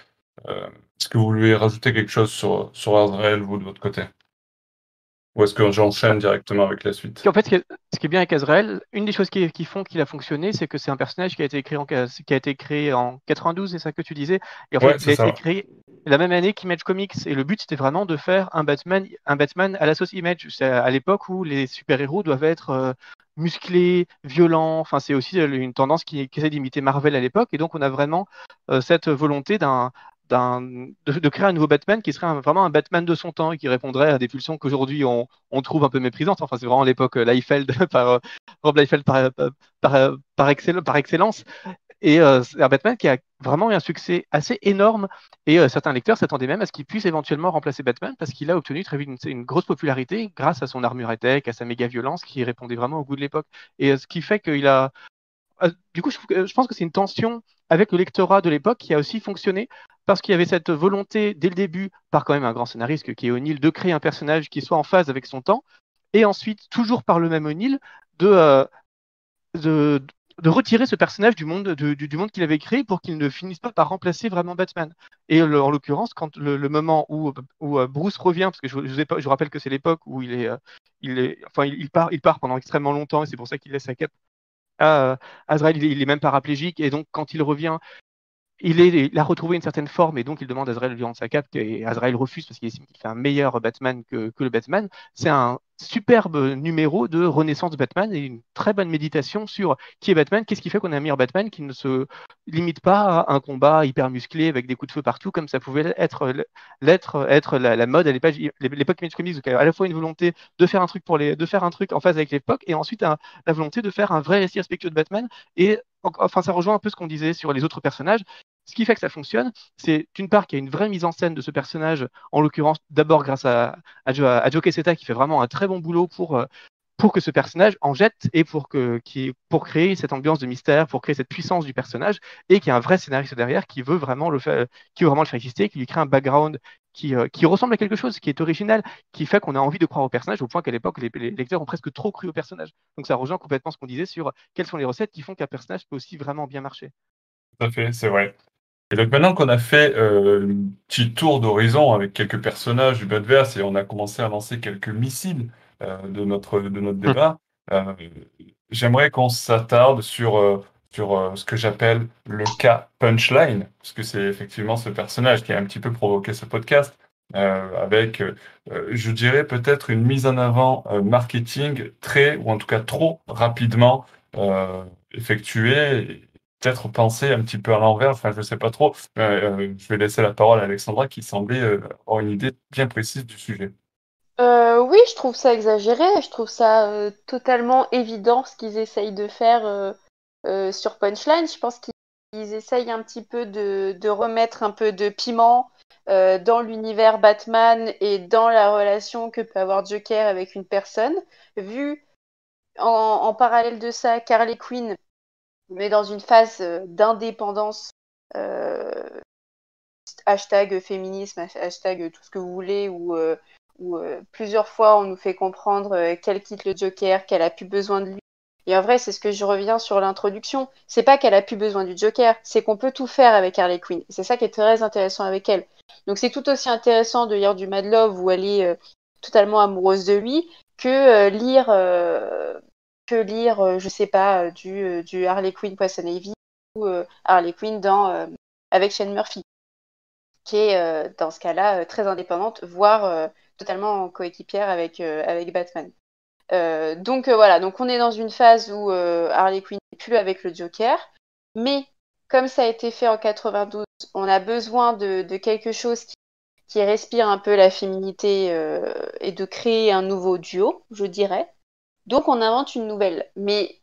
Est-ce que vous voulez rajouter quelque chose sur, sur Azrael, vous, de votre côté? Ou est-ce que j'enchaîne directement avec la suite? En fait, ce qui est bien avec Azrael, une des choses qui, font qu'il a fonctionné, c'est que c'est un personnage qui a été créé en, qui a été créé en 92, c'est ça que tu disais? Et en fait, il a été créé la même année qu'Image Comics. Et le but, c'était vraiment de faire un Batman, un Batman à la sauce Image. C'est à l'époque où les super-héros doivent être euh, musclés, violents. Enfin, c'est aussi une tendance qui, qui essaie d'imiter Marvel à l'époque. Et donc, on a vraiment euh, cette volonté d'un de, créer un nouveau Batman qui serait vraiment un Batman de son temps et qui répondrait à des pulsions qu'aujourd'hui on, trouve un peu méprisantes. Enfin, c'est vraiment l'époque euh, Liefeld par euh, Rob Liefeld par, par, par, excellence. Et euh, c'est un Batman qui a vraiment eu un succès assez énorme. Et certains lecteurs s'attendaient même à ce qu'il puisse éventuellement remplacer Batman parce qu'il a obtenu très vite une, grosse popularité grâce à son armure tech, à sa méga violence qui répondait vraiment au goût de l'époque. Et ce qui fait qu'il a. du coup, je pense que c'est une tension avec le lectorat de l'époque qui a aussi fonctionné parce qu'il y avait cette volonté dès le début, par quand même un grand scénariste qui est O'Neill, de créer un personnage qui soit en phase avec son temps, et ensuite, toujours par le même O'Neill, de, de, de retirer ce personnage du monde, du, monde qu'il avait créé pour qu'il ne finisse pas par remplacer vraiment Batman. Et en l'occurrence, quand le, moment où, où, euh, Bruce revient, parce que je, je, rappelle que c'est l'époque où il est, euh, il est, enfin, il, part, il part pendant extrêmement longtemps et c'est pour ça qu'il laisse sa cape Azrael. Il est, il est même paraplégique et donc quand il revient, il, a retrouvé une certaine forme et donc il demande à Azrael de lui rendre sa cape et Azrael refuse parce qu'il estime qu'il fait un meilleur Batman que, le Batman. C'est un superbe numéro de renaissance de Batman et une très bonne méditation sur qui est Batman, qu'est-ce qui fait qu'on a un meilleur Batman qui ne se limite pas à un combat hyper musclé avec des coups de feu partout comme ça pouvait être, être la, mode à l'époque Image Comics, donc à la fois une volonté de faire un truc pour les, de faire un truc en phase avec l'époque et ensuite la volonté de faire un vrai récit respectueux de Batman et enfin ça rejoint un peu ce qu'on disait sur les autres personnages. Ce qui fait que ça fonctionne, c'est d'une part qu'il y a une vraie mise en scène de ce personnage, en l'occurrence d'abord grâce à, à, Joe Queseta qui fait vraiment un très bon boulot pour, euh, pour que ce personnage en jette et pour, que, pour créer cette ambiance de mystère, pour créer cette puissance du personnage et qu'il y a un vrai scénariste derrière qui veut vraiment le qui veut vraiment le faire exister, qui lui crée un background qui, euh, qui ressemble à quelque chose, qui est original, qui fait qu'on a envie de croire au personnage au point qu'à l'époque les, les, lecteurs ont presque trop cru au personnage. Donc ça rejoint complètement ce qu'on disait sur quelles sont les recettes qui font qu'un personnage peut aussi vraiment bien marcher. Tout à fait, c'est vrai. Et donc maintenant qu'on a fait euh, un petit tour d'horizon avec quelques personnages du Badverse et on a commencé à lancer quelques missiles euh, de notre de notre hum. débat, euh, j'aimerais qu'on s'attarde sur sur ce que j'appelle le cas punchline, parce que c'est effectivement ce personnage qui a un petit peu provoqué ce podcast, avec, je dirais peut-être une mise en avant marketing très ou en tout cas trop rapidement effectuée peut-être penser un petit peu à l'envers, enfin je sais pas trop. Euh, je vais laisser la parole à Alexandra qui semblait euh, avoir une idée bien précise du sujet. Euh, oui, je trouve ça exagéré, je trouve ça totalement évident ce qu'ils essayent de faire sur Punchline. Je pense qu'ils essayent un petit peu de, remettre un peu de piment dans l'univers Batman et dans la relation que peut avoir Joker avec une personne. Vu en, parallèle de ça, Carly Quinn mais dans une phase euh, d'indépendance, euh, hashtag féminisme, hashtag tout ce que vous voulez, ou euh, plusieurs fois on nous fait comprendre qu'elle quitte le Joker, qu'elle a plus besoin de lui. Et en vrai, c'est ce que je reviens sur l'introduction. C'est pas qu'elle a plus besoin du Joker, c'est qu'on peut tout faire avec Harley Quinn. C'est ça qui est très intéressant avec elle. Donc c'est tout aussi intéressant de lire du Mad Love où elle est totalement amoureuse de lui que lire lire, euh, je sais pas, euh, du, euh, du Harley Quinn Poison Ivy ou Harley Quinn dans, avec Shane Murphy, qui est dans ce cas-là très indépendante, voire totalement coéquipière avec, avec Batman. Donc voilà, donc on est dans une phase où Harley Quinn n'est plus avec le Joker, mais comme ça a été fait en 92, on a besoin de, quelque chose qui, respire un peu la féminité et de créer un nouveau duo, je dirais. Donc on invente une nouvelle. Mais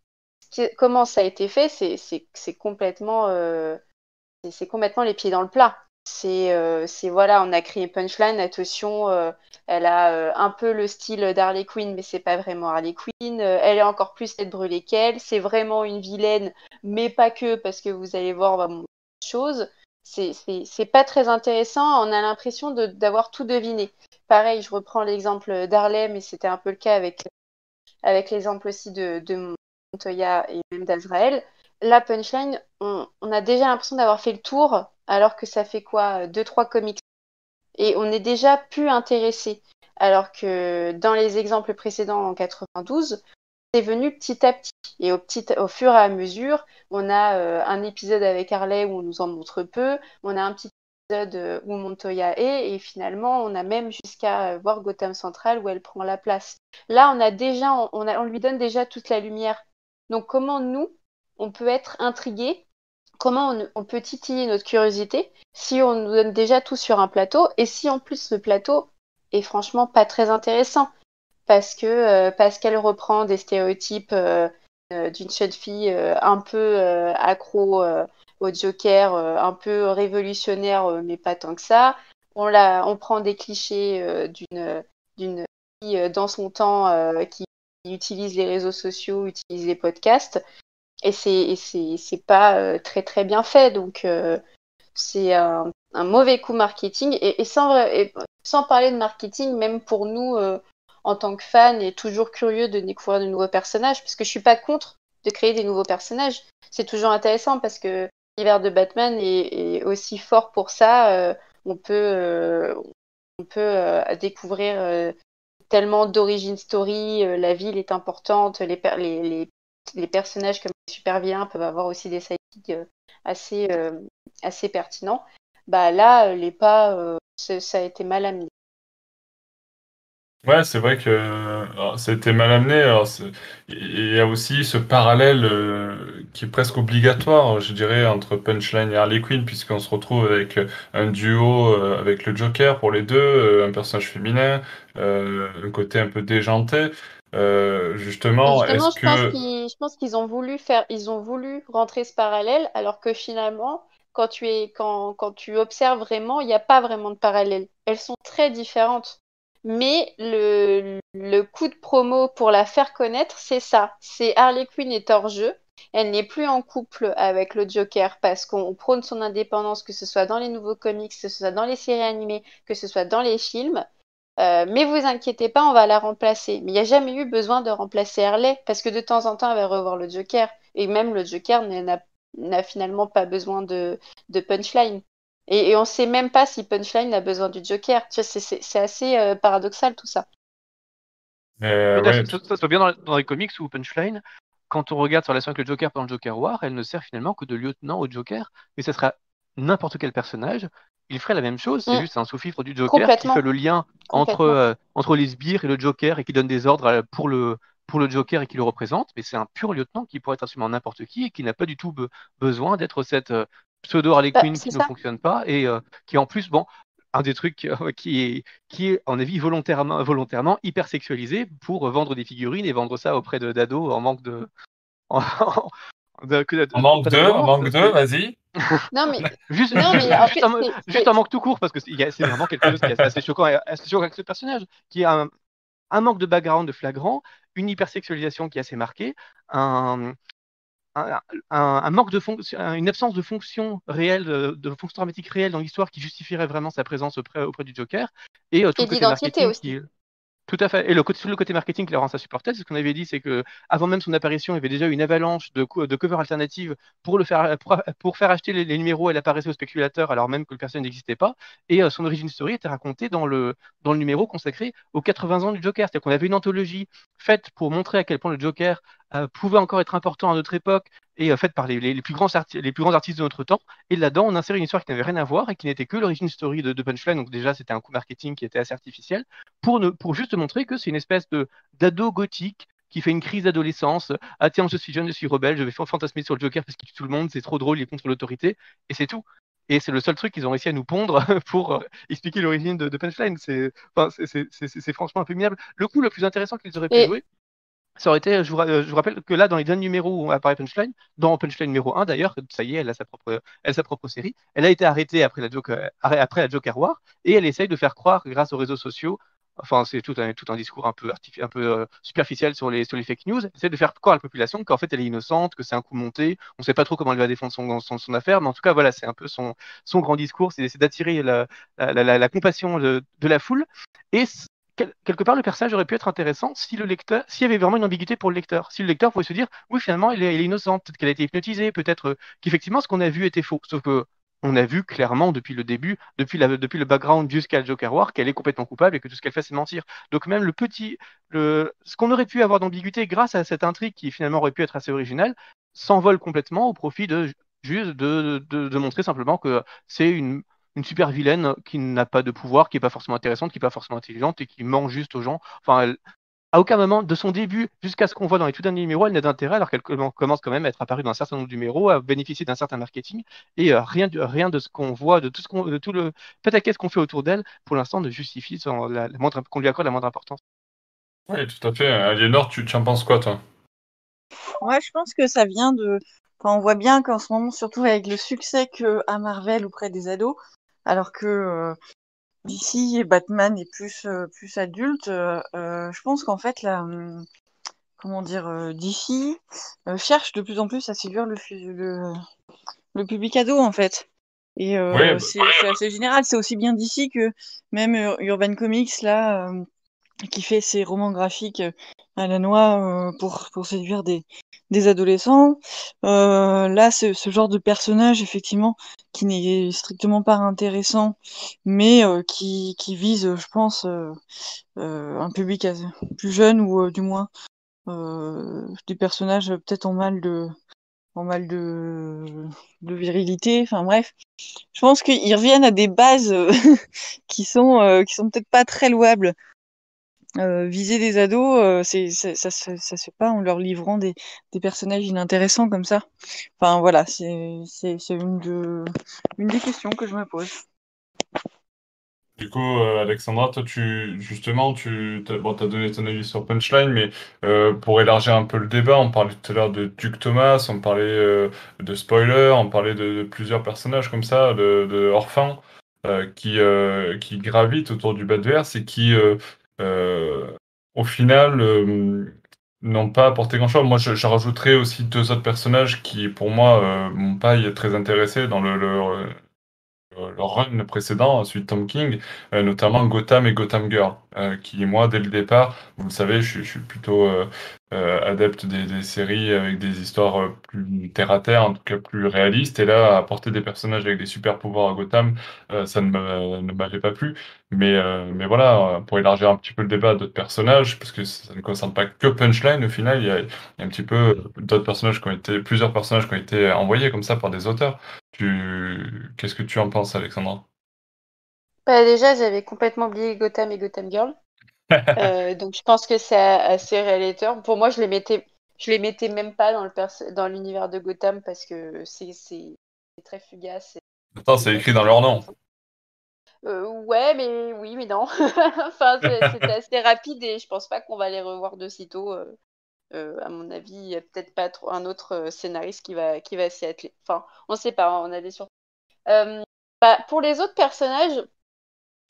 comment ça a été fait, c'est complètement, euh, c'est complètement les pieds dans le plat. C'est euh, voilà, on a créé Punchline, attention, euh, elle a un peu le style d'Harley Quinn, mais c'est pas vraiment Harley Quinn. elle est encore plus tête brûlée qu'elle. C'est vraiment une vilaine, mais pas que, parce que vous allez voir, on va chose. C'est pas très intéressant. On a l'impression d'avoir tout deviné. Pareil, je reprends l'exemple d'Harley, mais c'était un peu le cas avec avec l'exemple aussi de Montoya et même d'Azrael, la punchline, on, a déjà l'impression d'avoir fait le tour, alors que ça fait quoi Deux, trois comics? Et on est déjà plus intéressé. Alors que dans les exemples précédents en 92, c'est venu petit à petit. Et au, fur et à mesure, on a euh, un épisode avec Harley où on nous en montre peu, on a un petit épisode où Montoya est, et finalement, on a même jusqu'à voir Gotham Central où elle prend la place. Là, on a déjà, on lui donne déjà toute la lumière. Donc, comment nous, on peut être intrigué Comment on, peut titiller notre curiosité si on nous donne déjà tout sur un plateau et si en plus le plateau est franchement pas très intéressant parce que euh, qu'elle reprend des stéréotypes euh, euh, d'une jeune fille un peu accro au Joker, un peu révolutionnaire, mais pas tant que ça. On, prend des clichés d'une d'une fille dans son temps qui utilise les réseaux sociaux, utilise les podcasts. Et c'est pas très très bien fait. Donc c'est un, mauvais coup marketing. Et, sans, sans parler de marketing, même pour nous en tant que fans et toujours curieux de découvrir de nouveaux personnages, parce que je suis pas contre de créer des nouveaux personnages. C'est toujours intéressant parce que l'univers de Batman est, aussi fort pour ça. on peut, on peut découvrir tellement d'origine story, euh, la ville est importante, les, les, les, personnages comme les peuvent avoir aussi des sidekicks euh, assez, euh, assez pertinents. Bah là, les pas, ça a été mal amené. Ouais, c'est vrai que ça a été mal amené. il y a aussi ce parallèle qui est presque obligatoire, je dirais, entre Punchline et Harley Quinn, puisqu'on se retrouve avec un duo avec le Joker pour les deux, un personnage féminin, un côté un peu déjanté. Justement, est-ce que je pense qu'ils ont voulu faire, ils ont voulu rentrer ce parallèle, alors que finalement, quand tu es, quand, quand tu observes vraiment, il n'y a pas vraiment de parallèle. Elles sont très différentes. Mais le, le coup de promo pour la faire connaître, c'est ça. C'est Harley Quinn est hors jeu. Elle n'est plus en couple avec le Joker parce qu'on prône son indépendance, que ce soit dans les nouveaux comics, que ce soit dans les séries animées, que ce soit dans les films. Euh, mais vous inquiétez pas, on va la remplacer. Mais il n'y a jamais eu besoin de remplacer Harley parce que de temps en temps, elle va revoir le Joker. Et même le Joker n'a finalement pas besoin de, de punchline. Et, on ne sait même pas si Punchline a besoin du Joker. C'est assez euh, paradoxal tout ça. Euh, ça, se voit bien dans, les comics où Punchline, quand on regarde sa relation avec le Joker pendant le Joker War, elle ne sert finalement que de lieutenant au Joker, mais ça sera n'importe quel personnage. Il ferait la même chose, c'est mm. juste un sous-fifre du Joker qui fait le lien entre, euh, entre les sbires et le Joker et qui donne des ordres pour le, pour le Joker et qui le représente, mais c'est un pur lieutenant qui pourrait être absolument n'importe qui et qui n'a pas du tout besoin d'être cette, pseudo Harley bah, Quinn qui ne fonctionne pas et euh, qui en plus, bon, un des trucs euh, qui est, qui est, en avis, volontairement, volontairement hyper sexualisé pour vendre des figurines et vendre ça auprès d'ados en manque de. En, en manque de, en manque de, vas-y. Non, mais. juste, non, mais juste, un, juste, un, manque tout court, parce que c'est vraiment quelque chose qui est assez choquant, assez choquant avec ce personnage, qui a un, un manque de background de flagrant, une hypersexualisation qui est assez marquée, un, un, manque de fonction, une absence de fonction réelle, de, fonction dramatique réelle dans l'histoire qui justifierait vraiment sa présence auprès, auprès du Joker. Et, euh, tout marketing aussi. Tout à fait. Et le côté, le côté marketing qui la rend insupportable, c'est ce qu'on avait dit, c'est que avant même son apparition, il y avait déjà une avalanche de, covers alternatives pour, le faire, acheter les, numéros. Elle apparaissait aux spéculateurs alors même que le personnage n'existait pas. Et euh, son origine story était racontée dans le, dans le numéro consacré aux 80 ans du Joker. C'est-à-dire qu'on avait une anthologie faite pour montrer à quel point le Joker euh, pouvait encore être important à notre époque et euh, faite par les, les, plus grands les plus grands artistes de notre temps. Et là-dedans, on insère une histoire qui n'avait rien à voir et qui n'était que l'origine story de, de, Punchline. Donc déjà, c'était un coup marketing qui était assez artificiel pour, ne, pour juste montrer que c'est une espèce de d'ado gothique qui fait une crise d'adolescence. Ah tiens, je suis jeune, je suis rebelle, je vais fantasmer sur le Joker parce qu'il tue tout le monde, c'est trop drôle, il est contre l'autorité. Et c'est tout. Et c'est le seul truc qu'ils ont réussi à nous pondre pour euh, expliquer l'origine de, de, Punchline. C'est enfin, franchement un peu minable. Le coup le plus intéressant qu'ils auraient pu jouer, ça aurait été, je vous, rappelle que là, dans les derniers numéros où apparaît Punchline, dans Punchline numéro 1 d'ailleurs, ça y est, elle a sa propre, série, elle a été arrêtée après la, Joker, après la War, et elle essaye de faire croire, grâce aux réseaux sociaux, enfin c'est tout un, discours un peu, euh, superficiel sur les, fake news, essaie de faire croire à la population qu'en fait elle est innocente, que c'est un coup monté, on ne sait pas trop comment elle va défendre son, affaire, mais en tout cas voilà, c'est un peu son, grand discours, c'est d'attirer la, compassion de, de la foule, et quelque part, le personnage aurait pu être intéressant si le lecteur, s'il y avait vraiment une ambiguïté pour le lecteur. Si le lecteur pouvait se dire, oui, finalement, elle est, innocente, peut-être qu'elle a été hypnotisée, peut-être euh, qu'effectivement, ce qu'on a vu était faux. Sauf que on a vu clairement depuis le début, depuis, le background jusqu'à Joker War, qu'elle est complètement coupable et que tout ce qu'elle fait, c'est mentir. Donc même le petit, ce qu'on aurait pu avoir d'ambiguïté grâce à cette intrigue qui finalement aurait pu être assez originale, s'envole complètement au profit de juste de, de montrer simplement que c'est une une super vilaine qui n'a pas de pouvoir, qui n'est pas forcément intéressante, qui n'est pas forcément intelligente et qui ment juste aux gens. Enfin, à aucun moment, de son début jusqu'à ce qu'on voit dans les tout derniers numéros, elle n'a d'intérêt alors qu'elle commence quand même à être apparue dans un certain nombre de numéros, à bénéficier d'un certain marketing et euh, rien, de, rien de ce qu'on voit, de tout ce qu'on, de tout le ce qu'on fait autour d'elle, pour l'instant, ne justifie la, qu'on lui accorde la moindre importance. Oui, tout à fait. Aliénor, tu, tu en penses quoi, toi? Ouais, je pense que ça vient de. on voit bien qu'en ce moment, surtout avec le succès que a Marvel auprès des ados, alors que euh, d'ici Batman est plus, euh, plus adulte, euh, je pense qu'en fait, la, comment dire, euh, cherche de plus en plus à séduire le, le, le public ado en fait. Et euh, Ouais, bah- c'est assez général, c'est aussi bien d'ici que même Ur- Urban Comics là, euh, qui fait ses romans graphiques à la noix euh, pour, pour séduire des, des adolescents. Là, ce, ce genre de personnage, effectivement, qui n'est strictement pas intéressant, mais euh, qui, qui vise, je pense, euh, euh, un public plus jeune ou du moins des personnages peut-être en mal de en de, virilité, enfin bref. Je pense qu'ils reviennent à des bases qui sont qui sont peut-être pas très louables. Euh, viser des ados, euh, c'est ça, ça, se- fait pas en leur livrant des, des personnages inintéressants comme ça. Enfin voilà, c'est une de une des questions que je me pose. Du coup, euh, Alexandra, toi, tu, justement, tu, t'as, bon, donné ton avis sur Punchline, mais pour élargir un peu le débat, on parlait tout à l'heure de Duke Thomas, on parlait de spoiler, on parlait de, plusieurs personnages comme ça, de, orphans, qui, qui gravitent autour du Badverse et qui, au final, euh, n'ont pas apporté grand-chose. Moi, je, aussi deux autres personnages qui, pour moi, euh, m'ont pas très intéressé dans le, le, euh, leur run précédent, celui Tom King, euh, notamment Gotham et Gotham Girl, euh, qui, moi, dès le départ, vous le savez, je, suis- plutôt euh, euh, adepte des, séries avec des histoires euh, plus terre à terre, en tout cas plus réalistes, et là, apporter des personnages avec des super pouvoirs à Gotham, euh, ça ne m'avait pas plu. Mais, euh, mais voilà, euh, pour élargir un petit peu le débat d'autres personnages, parce que ça ne concerne pas que Punchline, au final, il y a, il y a un petit peu d'autres personnages qui ont été, plusieurs personnages qui ont été envoyés comme ça par des auteurs. Tu... Qu'est-ce que tu en penses, Alexandra? Bah, déjà, j'avais complètement oublié Gotham et Gotham Girl. Euh, donc je pense que c'est assez révélateur. Pour moi, je les mettais, je les mettais même pas dans le perso- dans l'univers de Gotham parce que c'est c'est c'est très fugace. et- Attends, c'est écrit dans leur nom. Euh, ouais, mais oui, mais non. Enfin, c'était assez rapide et je pense pas qu'on va les revoir de sitôt. euh. Euh, à mon avis, il y a peut-être pas trop un autre euh, scénariste qui va qui va s'y atteler. Enfin, on sait pas, on a des surprises. Euh, bah, pour les autres personnages,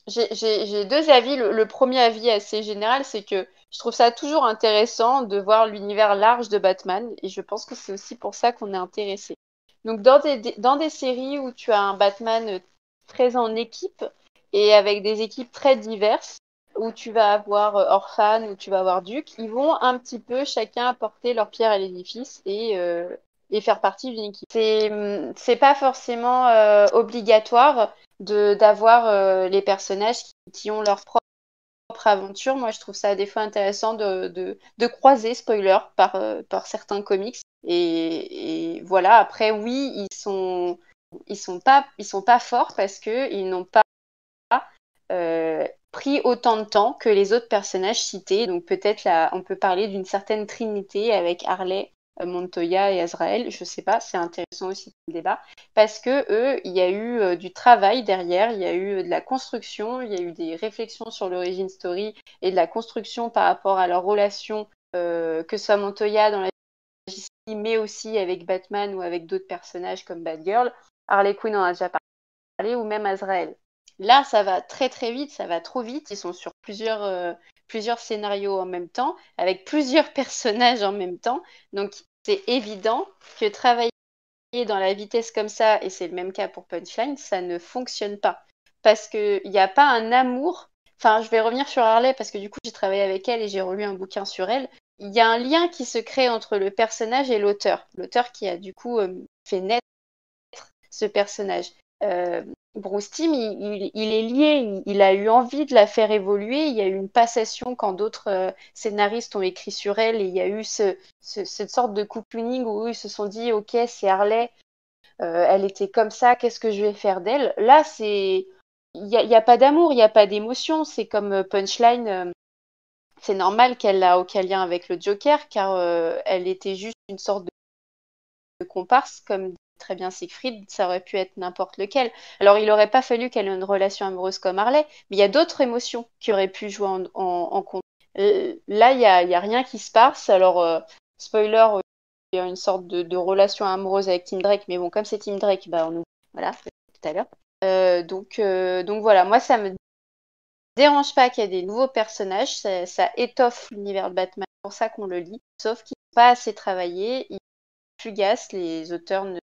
j'ai- deux avis. Le, le premier avis assez général, c'est que je trouve ça toujours intéressant de voir l'univers large de Batman et je pense que c'est aussi pour ça qu'on est intéressé. Donc dans des, dans des séries où tu as un Batman très en équipe et avec des équipes très diverses, où tu vas avoir euh, Orphan, où tu vas avoir Duke, ils vont un petit peu chacun apporter leur pierre à l'édifice et, euh, faire partie d'une équipe. C'est hum, c'est pas forcément euh, obligatoire de d'avoir les personnages qui, ont leur propre aventure. Moi, je trouve ça des fois intéressant de, de, croiser, spoiler, par, par certains comics. Et, voilà, après, oui, ils sont, ils sont pas, ils sont pas forts parce que ils n'ont pas pris autant de temps que les autres personnages cités. Donc peut-être là, on peut parler d'une certaine trinité avec Harley, euh, Montoya et Azrael. Je sais pas, c'est intéressant aussi le débat parce que eux, il y a eu euh, du travail derrière, il y a eu euh, de la construction, il y a eu des réflexions sur l'origine story et de la construction par rapport à leur relation, que ce soit Montoya dans la JC, mais aussi avec Batman ou avec d'autres personnages comme Batgirl. Harley Quinn en a déjà parlé, ou même Azrael. Là, ça va très très vite, ça va trop vite. Ils sont sur plusieurs, euh, plusieurs scénarios en même temps, avec plusieurs personnages en même temps. Donc, c'est évident que travailler dans la vitesse comme ça, et c'est le même cas pour Punchline, ça ne fonctionne pas. Parce qu'il n'y a pas un amour. Enfin, je vais revenir sur Harley parce que du coup, j'ai travaillé avec elle et j'ai relu un bouquin sur elle. Il y a un lien qui se crée entre le personnage et l'auteur. L'auteur qui a du coup euh, fait naître ce personnage. Euh, Bruce il, est lié, il, a eu envie de la faire évoluer. Il y a eu une passation quand d'autres euh, scénaristes ont écrit sur elle et il y a eu ce- ce- cette sorte de cocooning où ils se sont dit Ok, c'est Harley, euh, elle était comme ça, qu'est-ce que je vais faire d'elle? Là, c'est. Il n'y a, pas d'amour, il n'y a pas d'émotion. C'est comme euh, Punchline. c'est normal qu'elle n'a aucun lien avec le Joker car elle était juste une sorte de comparse, comme très bien Siegfried, ça aurait pu être n'importe lequel. Alors, il n'aurait pas fallu qu'elle ait une relation amoureuse comme Harley, mais il y a d'autres émotions qui auraient pu jouer en, compte. Euh, là, il n'y a, a rien qui se passe. Alors, euh, spoiler, euh, il y a une sorte de, relation amoureuse avec Tim Drake, mais bon, comme c'est Tim Drake, bah, on nous... Voilà, tout à l'heure. Donc, donc voilà, moi, ça me dérange pas qu'il y ait des nouveaux personnages, ça, ça étoffe l'univers de Batman, c'est pour ça qu'on le lit, sauf qu'ils sont pas assez travaillés, ils sont fugaces, les auteurs ne,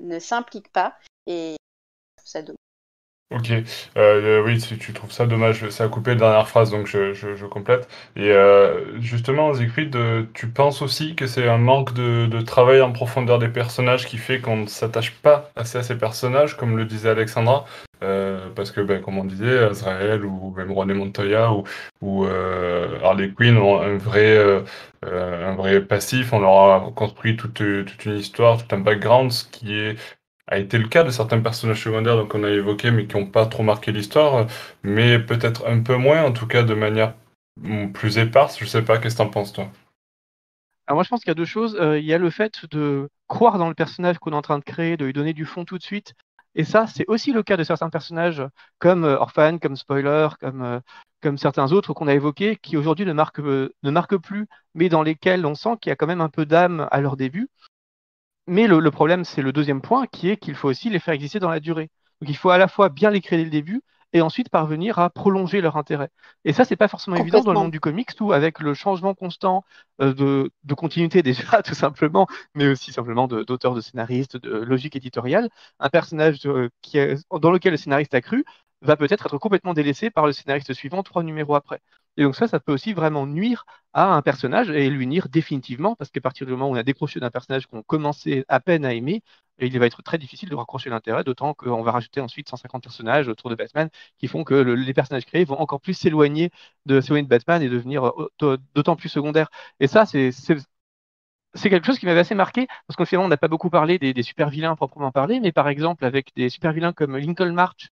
ne s'impliquent pas, et ça dommage. Ok, euh, oui, si tu trouves ça dommage, ça a coupé la dernière phrase, donc je, complète. Et euh, justement, Siegfried, euh, tu penses aussi que c'est un manque de, de, travail en profondeur des personnages qui fait qu'on ne s'attache pas assez à ces personnages, comme le disait Alexandra, euh, parce que, ben, comme on disait, Azrael ou même René Montoya ou, euh, Harley Quinn ont un vrai, euh, un vrai passif, on leur a construit toute, une histoire, tout un background, ce qui est a été le cas de certains personnages secondaires donc on a évoqué mais qui n'ont pas trop marqué l'histoire, mais peut-être un peu moins, en tout cas de manière plus éparse. Je sais pas, qu'est-ce que t'en penses toi? Alors moi je pense qu'il y a deux choses. Euh, il y a le fait de croire dans le personnage qu'on est en train de créer, de lui donner du fond tout de suite. Et ça, c'est aussi le cas de certains personnages comme euh, Orphan, comme Spoiler, comme, euh, comme certains autres qu'on a évoqués, qui aujourd'hui ne, marquent, euh, ne marquent plus, mais dans lesquels on sent qu'il y a quand même un peu d'âme à leur début. Mais le, le problème, c'est le deuxième point, qui est qu'il faut aussi les faire exister dans la durée. Donc il faut à la fois bien les créer dès le début et ensuite parvenir à prolonger leur intérêt. Et ça, c'est pas forcément évident dans le monde du comics, tout avec le changement constant euh, de, de, continuité déjà, tout simplement, mais aussi simplement d'auteur, de, de, scénariste, de logique éditoriale. Un personnage de, qui est, dans lequel le scénariste a cru va peut-être être complètement délaissé par le scénariste suivant trois numéros après. Et donc ça, ça peut aussi vraiment nuire à un personnage et lui nuire définitivement, parce qu'à partir du moment où on a décroché d'un personnage qu'on commençait à peine à aimer, il va être très difficile de raccrocher l'intérêt, d'autant qu'on va rajouter ensuite 150 personnages autour de Batman qui font que le, les personnages créés vont encore plus s'éloigner de, de Batman et devenir d'autant plus secondaires. Et ça, c'est quelque chose qui m'avait assez marqué, parce qu'en finalement, on n'a pas beaucoup parlé des, des super vilains proprement parlé, mais par exemple, avec des super vilains comme Lincoln March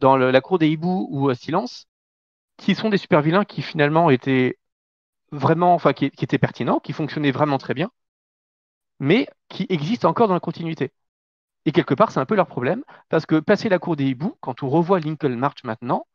dans la cour des hiboux ou euh, Silence, qui sont des super vilains qui finalement étaient vraiment, enfin, qui, qui, étaient pertinents, qui fonctionnaient vraiment très bien, mais qui existent encore dans la continuité. Et quelque part, c'est un peu leur problème, parce que passer la cour des hiboux, quand on revoit Lincoln March maintenant,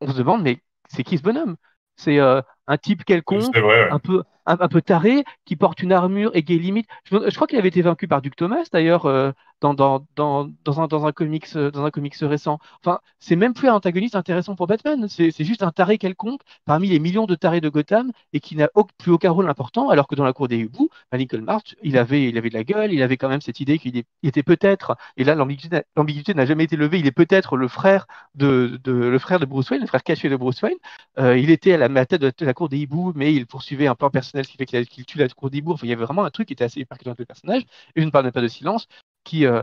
on se demande, mais c'est qui ce bonhomme? C'est euh, un type quelconque, vrai, ouais. un, peu, un, peu taré, qui porte une armure et qui limite. Je, crois qu'il avait été vaincu par Duke Thomas, d'ailleurs, euh, dans, dans, dans, dans, un, dans, un comics, euh, dans un comics récent. Enfin, c'est même plus un antagoniste intéressant pour Batman. C'est juste un taré quelconque parmi les millions de tarés de Gotham et qui n'a plus aucun rôle important, alors que dans la cour des hiboux, bah, Lincoln March, il avait, il avait de la gueule, il avait quand même cette idée qu'il était peut-être, et là l'ambiguïté n'a jamais été levée, il est peut-être le frère de, de, le frère de Bruce Wayne, le frère caché de Bruce Wayne. Euh, il était à la, à la tête de la cour des hiboux, mais il poursuivait un plan personnel ce qui fait qu'il qu tue la cour des. Enfin, il y avait vraiment un truc qui était assez percutant avec le personnage. Et je ne parle pas de silence, qui, euh,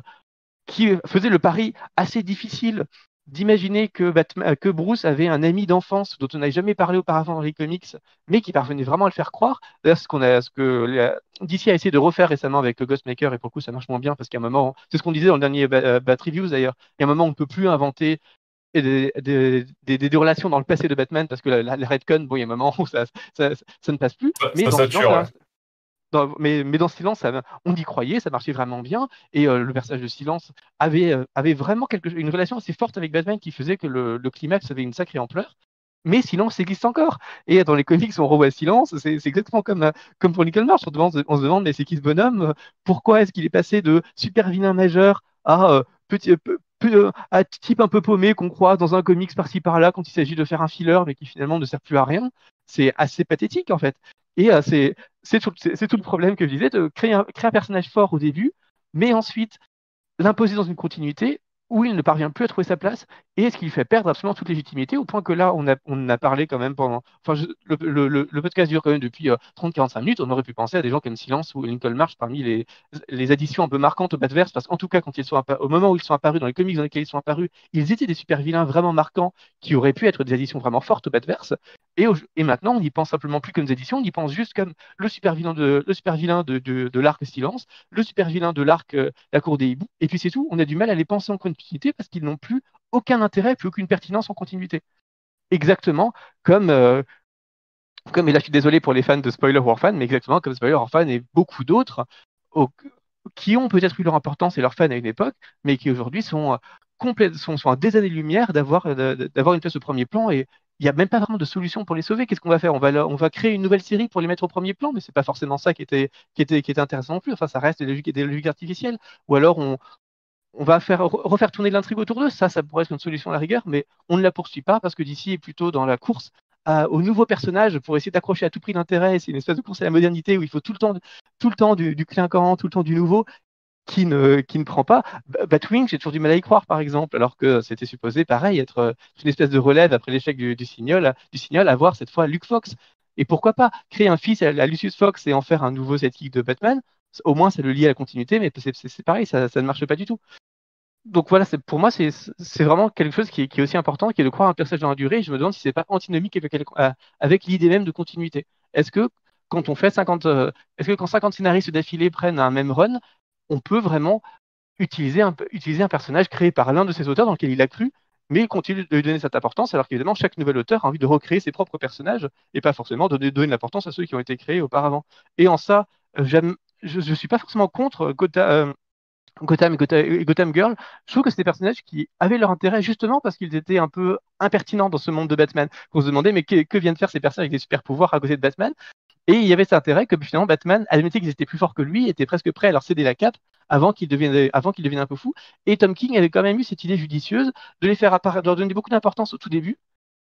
qui faisait le pari assez difficile d'imaginer que, Batman, que Bruce avait un ami d'enfance dont on n'avait jamais parlé auparavant dans les comics, mais qui parvenait vraiment à le faire croire. D'ailleurs, ce, qu'on ce que DC a essayé de refaire récemment avec le Ghostmaker, et pour le coup, ça marche moins bien, parce qu'à un moment, c'est ce qu'on disait dans le dernier Bat, Reviews d'ailleurs, il y a un moment, on ne peut plus inventer des, des, des, des, relations dans le passé de Batman, parce que la, la, la Redcon, bon, il y a un moment où ça, ça, ça, ça ne passe plus. Mais ça sature, ouais. Dans, mais, mais, dans Silence, on y croyait, ça marchait vraiment bien, et euh, le personnage de Silence avait, euh, avait vraiment quelque, une relation assez forte avec Batman qui faisait que le, le climax avait une sacrée ampleur. Mais Silence existe encore. Et dans les comics, on revoit Silence, c'est exactement comme, comme pour Nickel March. On, on, se demande, mais c'est qui ce bonhomme? Pourquoi est-ce qu'il est passé de super vilain majeur à euh, petit, à type un peu paumé qu'on croise dans un comics par-ci par-là quand il s'agit de faire un filler, mais qui finalement ne sert plus à rien C'est assez pathétique en fait. Et euh, c'est tout, tout, le problème que je disais, de créer un, créer un personnage fort au début, mais ensuite l'imposer dans une continuité où il ne parvient plus à trouver sa place et ce qui fait perdre absolument toute légitimité au point que là, on a, on a parlé quand même pendant. Enfin, le, le, podcast dure quand même depuis euh, 30-45 minutes. On aurait pu penser à des gens comme Silence ou Lincoln March parmi les, les additions un peu marquantes au Batverse parce qu'en tout cas, quand ils sont au moment où ils sont apparus, dans les comics dans lesquels ils sont apparus, ils étaient des super vilains vraiment marquants qui auraient pu être des additions vraiment fortes au Batverse. Et, au, et maintenant, on n'y pense simplement plus comme des additions, on y pense juste comme le super vilain de, le super vilain de, de, de l'arc Silence, le super vilain de l'arc euh, La Cour des Hiboux, et puis c'est tout. On a du mal à les penser en continuité parce qu'ils n'ont plus aucun intérêt, plus aucune pertinence en continuité. Exactement comme, euh, comme, et là je suis désolé pour les fans de Spoiler Orphan, mais exactement comme Spoiler Orphan et beaucoup d'autres qui ont peut-être eu leur importance et leurs fans à une époque, mais qui aujourd'hui sont, sont, sont à des années-lumière d'avoir une place au premier plan et il n'y a même pas vraiment de solution pour les sauver. Qu'est-ce qu'on va faire? On va, on va créer une nouvelle série pour les mettre au premier plan, mais c'est pas forcément ça qui était, qui était, qui était intéressant non plus. Enfin, ça reste des logiques, des logiques artificielles. Ou alors on, on va faire, refaire tourner l'intrigue autour d'eux. Ça, ça pourrait être une solution à la rigueur, mais on ne la poursuit pas parce que d'ici est plutôt dans la course aux nouveaux personnages pour essayer d'accrocher à tout prix l'intérêt. C'est une espèce de course à la modernité où il faut tout le temps, tout le temps du, clinquant, tout le temps du nouveau qui ne, qui ne prend pas. Batwing, j'ai toujours du mal à y croire, par exemple, alors que c'était supposé, pareil, être euh, une espèce de relève après l'échec du, du, signal, du signal, avoir cette fois Luke Fox. Et pourquoi pas créer un fils à, Lucius Fox et en faire un nouveau sidekick de Batman Au moins, ça le lie à la continuité, mais c'est pareil, ça, ne marche pas du tout donc voilà, pour moi, c'est vraiment quelque chose qui est, aussi important, qui est de croire un personnage dans la durée. Et je me demande si c'est pas antinomique avec, euh, avec l'idée même de continuité. Est-ce que quand on fait 50, euh, est-ce que quand 50 scénaristes d'affilée prennent un même run, on peut vraiment utiliser un, utiliser un personnage créé par l'un de ses auteurs dans lequel il a cru, mais il continue de lui donner cette importance, alors qu'évidemment, chaque nouvel auteur a envie de recréer ses propres personnages et pas forcément de donner de l'importance à ceux qui ont été créés auparavant. Et en ça, euh, je ne suis pas forcément contre Gotha, Gotham et Gotham, Girl, je trouve que c'est des personnages qui avaient leur intérêt justement parce qu'ils étaient un peu impertinents dans ce monde de Batman. On se demandait, mais que, viennent faire ces personnages avec des super pouvoirs à côté de Batman? Et il y avait cet intérêt que finalement Batman admettait qu'ils étaient plus forts que lui, était presque prêt à leur céder la cape avant qu'ils deviennent, un peu fous. Et Tom King avait quand même eu cette idée judicieuse de les faire apparaître, leur donner beaucoup d'importance au tout début,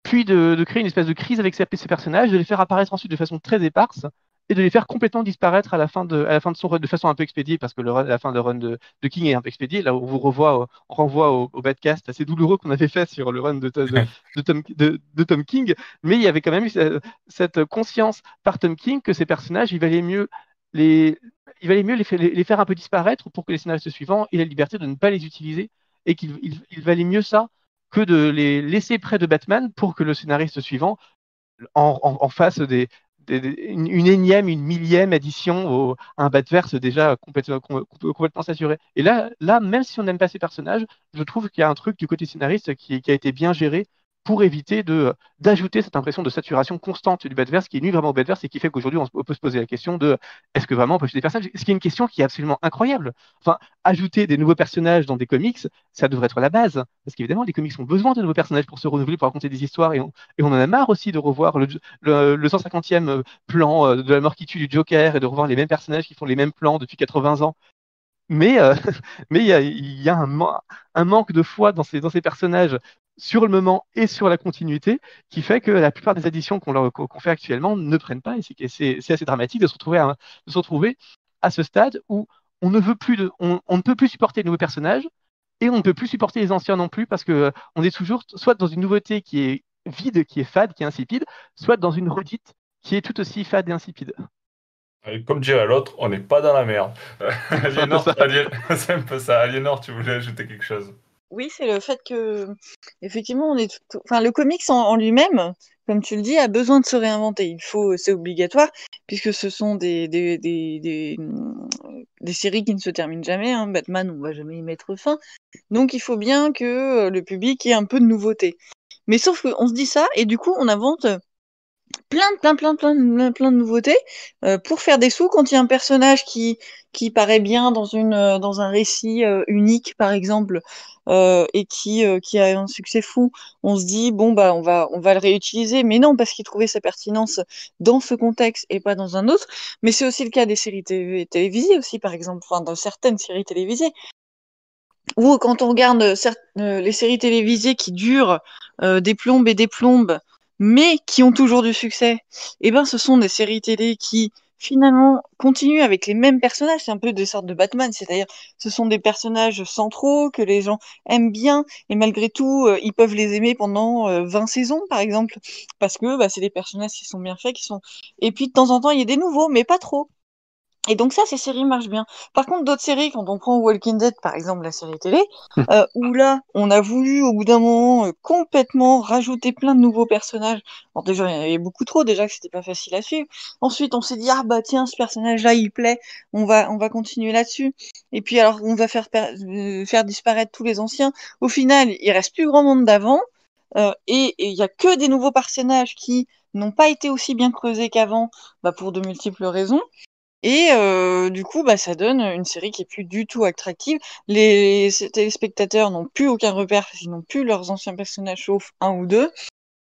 puis de, créer une espèce de crise avec ces, ces personnages, de les faire apparaître ensuite de façon très éparse, et de les faire complètement disparaître à la fin de, à la fin de son run de façon un peu expédiée, parce que le la fin de run de, de, King est un peu expédié. Là, on vous revoit, on renvoie au, au badcast assez douloureux qu'on avait fait sur le run de, de, Tom, King, mais il y avait quand même eu cette conscience par Tom King que ces personnages, il valait mieux les, il valait mieux les, les, faire un peu disparaître pour que les scénaristes suivants aient la liberté de ne pas les utiliser, et qu'il il, valait mieux ça que de les laisser près de Batman pour que le scénariste suivant en, en, en fasse des, une, énième, une millième addition au, à un verse déjà complètement, saturé. Et là, là, même si on n'aime pas ces personnages, je trouve qu'il y a un truc du côté scénariste qui a été bien géré pour éviter d'ajouter cette impression de saturation constante du Badverse qui nuit vraiment au Badverse et qui fait qu'aujourd'hui on, peut se poser la question de est-ce que vraiment on peut ajouter des personnages? Ce qui est une question qui est absolument incroyable. Enfin, ajouter des nouveaux personnages dans des comics, ça devrait être la base. Parce qu'évidemment, les comics ont besoin de nouveaux personnages pour se renouveler, pour raconter des histoires et on, en a marre aussi de revoir le, le, 150e plan euh, de la mort qui tue du Joker et de revoir les mêmes personnages qui font les mêmes plans depuis 80 ans mais euh, mais il y a, y a un, un, manque de foi dans ces, dans ces personnages sur le moment et sur la continuité, qui fait que la plupart des additions qu'on qu fait actuellement ne prennent pas, et c'est assez dramatique de se retrouver à, de se retrouver à ce stade où on ne veut plus de, on, on, ne peut plus supporter de nouveaux personnages et on ne peut plus supporter les anciens non plus parce que on est toujours soit dans une nouveauté qui est vide, qui est fade, qui est insipide, soit dans une redite qui est tout aussi fade et insipide. Comme dirait l'autre, on n'est pas dans la merde. Aliénor, c'est un peu ça. Aliénor, tu voulais ajouter quelque chose? Oui, c'est le fait que, effectivement, on est enfin, le comics en, lui-même, comme tu le dis, a besoin de se réinventer. Il faut, c'est obligatoire, puisque ce sont des, des, des, des, des séries qui ne se terminent jamais. Hein. Batman, on va jamais y mettre fin. Donc, il faut bien que le public ait un peu de nouveauté. Mais sauf qu'on se dit ça, et du coup, on invente plein, plein, plein, plein, plein de nouveautés euh, pour faire des sous. Quand il y a un personnage qui qui paraît bien dans une euh, dans un récit euh, unique par exemple et qui qui a un succès fou on se dit bon bah on va on va le réutiliser. Mais non parce qu'il trouvait sa pertinence dans ce contexte et pas dans un autre. Mais c'est aussi le cas des séries télévisées aussi par exemple. Enfin dans certaines séries télévisées. Ou quand on regarde les séries télévisées qui durent des plombes et des plombes mais qui ont toujours du succès, eh ben, ce sont des séries télé qui finalement continuent avec les mêmes personnages. C'est un peu des sortes de Batman, c'est-à-dire ce sont des personnages centraux que les gens aiment bien et malgré tout euh, ils peuvent les aimer pendant 20 euh, saisons par exemple parce que bah, c'est des personnages qui sont bien faits, qui sont et puis de temps en temps il y a des nouveaux mais pas trop. Et donc ça, ces séries marchent bien. Par contre, d'autres séries, quand on prend Walking Dead, par exemple, la série télé, hum. euh, où là, on a voulu, au bout d'un moment, euh, complètement rajouter plein de nouveaux personnages. Alors déjà, il y en avait beaucoup trop, déjà que c'était pas facile à suivre. Ensuite, on s'est dit, ah bah tiens, ce personnage-là, il plaît, on va, on va continuer là-dessus. Et puis alors, on va faire, euh, faire disparaître tous les anciens. Au final, il reste plus grand monde d'avant. Et il y a que des nouveaux personnages qui n'ont pas été aussi bien creusés qu'avant, bah, pour de multiples raisons. Et du coup, bah, ça donne une série qui est plus du tout attractive. Les téléspectateurs n'ont plus aucun repère qu'ils n'ont plus leurs anciens personnages sauf un ou deux.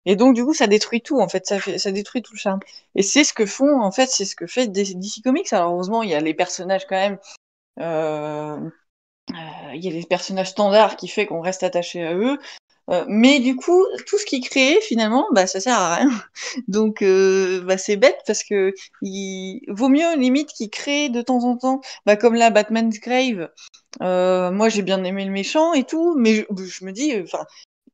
Et donc, du coup, ça détruit tout, en fait. Ça, détruit tout le. Et c'est ce que font, en fait, c'est ce que fait DC Comics. Alors, heureusement, il y a les personnages quand même euh, euh, il y a les personnages standards qui fait qu'on reste attaché à eux. Euh, mais du coup, tout ce qui crée, finalement, bah, ça sert à rien. Donc, euh, bah, c'est bête parce que il vaut mieux limite qu'ils créent de temps en temps, bah, comme là, Batman's Grave. Euh, moi, j'ai bien aimé le méchant et tout, mais je, je me dis, enfin,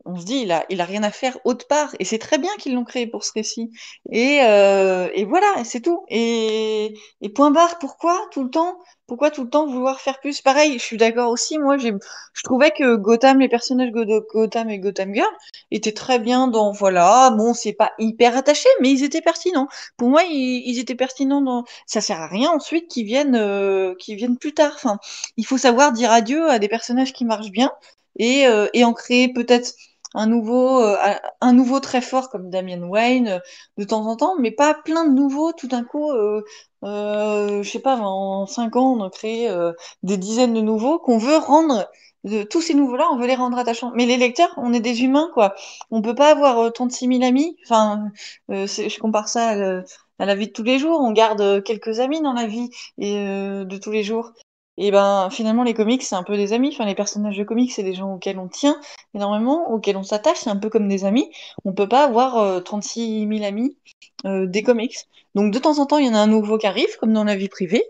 on se dit, il a, il a rien à faire autre part. Et c'est très bien qu'ils l'ont créé pour ce récit. Et, euh, et voilà, c'est tout. Et, et point barre, pourquoi tout le temps Pourquoi tout le temps vouloir faire plus? Pareil, je suis d'accord aussi. Moi, j'ai, je trouvais que Gotham, les personnages de Gotham et Gotham Girl étaient très bien dans, voilà, bon, c'est pas hyper attaché, mais ils étaient pertinents. Pour moi, ils, étaient pertinents dans, ça sert à rien ensuite qu'ils viennent, euh, qu'ils viennent plus tard. Enfin, il faut savoir dire adieu à des personnages qui marchent bien et, euh, et en créer peut-être un nouveau, euh, un nouveau très fort comme Damien Wayne euh, de temps en temps, mais pas plein de nouveaux tout d'un coup. Euh, je sais pas, en cinq ans, on a créé des dizaines de nouveaux qu'on veut rendre. De, tous ces nouveaux-là, on veut les rendre attachants. Mais les lecteurs, on est des humains, quoi. On peut pas avoir 36 000 amis. Enfin, je compare ça à, la vie de tous les jours. On garde quelques amis dans la vie de tous les jours. Et ben finalement les comics c'est un peu des amis, enfin les personnages de comics c'est des gens auxquels on tient énormément, auxquels on s'attache, c'est un peu comme des amis. On peut pas avoir euh, 36 000 amis euh, des comics. Donc de temps en temps il y en a un nouveau qui arrive, comme dans la vie privée.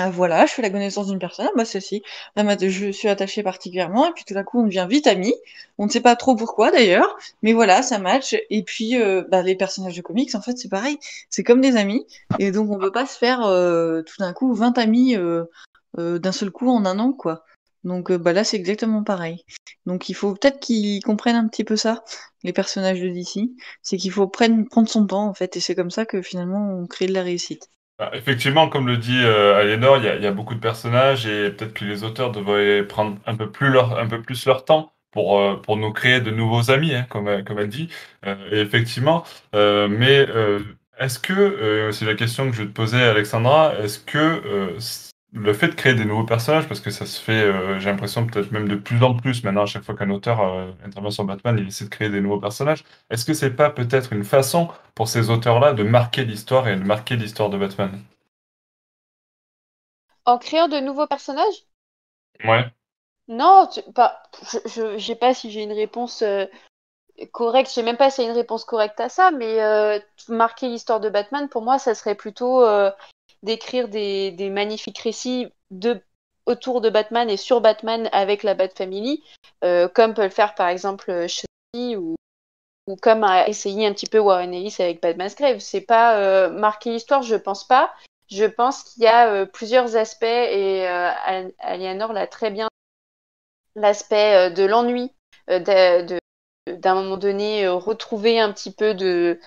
Ah, voilà, je fais la connaissance d'une personne, bah ceci, je suis attachée particulièrement, et puis tout à coup on devient vite amis. On ne sait pas trop pourquoi d'ailleurs, mais voilà, ça match. Et puis euh, bah, les personnages de comics en fait c'est pareil, c'est comme des amis, et donc on peut pas se faire euh, tout d'un coup 20 amis euh, d'un seul coup en un an, quoi. Donc euh, bah là, c'est exactement pareil. Donc il faut peut-être qu'ils comprennent un petit peu ça, les personnages de DC. C'est qu'il faut prendre, prendre son temps, en fait, et c'est comme ça que finalement on crée de la réussite. Bah, effectivement, comme le dit euh, Aliénor, il y, a beaucoup de personnages et peut-être que les auteurs devraient prendre un peu plus leur, un peu plus leur temps pour, pour nous créer de nouveaux amis, hein, comme, comme elle dit. et effectivement, mais est-ce que, c'est la question que je vais te poser, Alexandra, est-ce que le fait de créer des nouveaux personnages, parce que ça se fait, euh, j'ai l'impression peut-être même de plus en plus maintenant, à chaque fois qu'un auteur euh, intervient sur Batman, il essaie de créer des nouveaux personnages. Est-ce que c'est pas peut-être une façon pour ces auteurs-là de marquer l'histoire et de marquer l'histoire de Batman? En créant de nouveaux personnages? Ouais. Non, pas, je ne sais pas si j'ai une réponse euh, correcte, je sais même pas si y a une réponse correcte à ça, mais marquer l'histoire de Batman, pour moi, ça serait plutôt d'écrire des, magnifiques récits autour de Batman et sur Batman avec la Bat Family, euh, comme peut le faire par exemple euh, Shuri ou, ou comme a essayé un petit peu Warren Ellis avec Batman's Grave. C'est pas euh, marquer l'histoire, je pense pas. Je pense qu'il y a plusieurs aspects et Aliénor l'a très bien. L'aspect de l'ennui, d'un moment donné retrouver un petit peu de,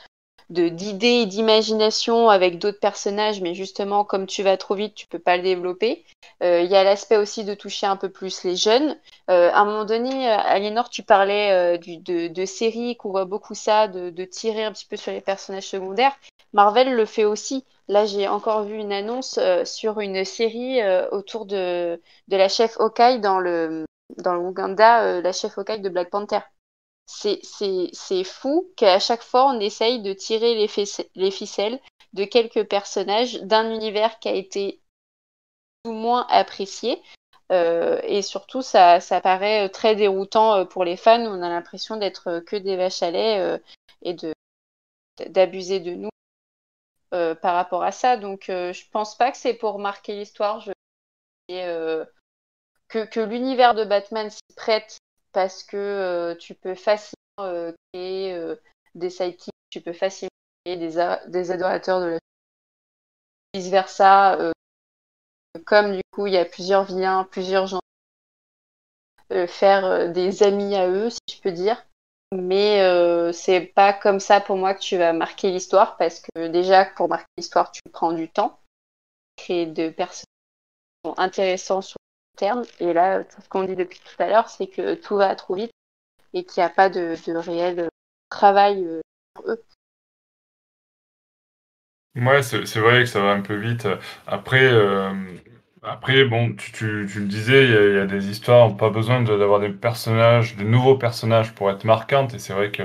d'idées et d'imagination avec d'autres personnages, mais justement, comme tu vas trop vite, tu peux pas le développer. Euh, il y a l'aspect aussi de toucher un peu plus les jeunes. Euh, à un moment donné, euh, Aliénor, tu parlais de, de, séries, qu'on voit beaucoup ça, de, de, tirer un petit peu sur les personnages secondaires. Marvel le fait aussi. Là, j'ai encore vu une annonce sur une série autour de, de la chef Hawkeye dans le, dans le la chef Hawkeye de Black Panther c'est fou qu'à chaque fois on essaye de tirer les, les ficelles de quelques personnages d'un univers qui a été tout moins apprécié. Euh, et surtout, ça, paraît très déroutant euh, pour les fans. On a l'impression d'être que des vaches à lait euh, et d'abuser de nous par rapport à ça. Donc, je pense pas que c'est pour marquer l'histoire. Je... que, que l'univers de Batman s'y prête parce que euh, tu peux facilement euh, créer euh, des sidekicks, tu peux facilement créer des, des adorateurs de la vice versa. comme du coup il y a plusieurs vilains, plusieurs gens, faire des amis à eux, si je peux dire. Mais c'est pas comme ça pour moi que tu vas marquer l'histoire parce que déjà pour marquer l'histoire tu prends du temps, créer de personnages intéressants sur et là, ce qu'on dit depuis tout à l'heure, c'est que tout va trop vite et qu'il n'y a pas de, réel travail euh, pour eux. Ouais, c'est vrai que ça va un peu vite. Après, euh, après bon, tu, le disais, il y, a, des histoires, pas besoin d'avoir des personnages, de nouveaux personnages pour être marquantes. Et c'est vrai que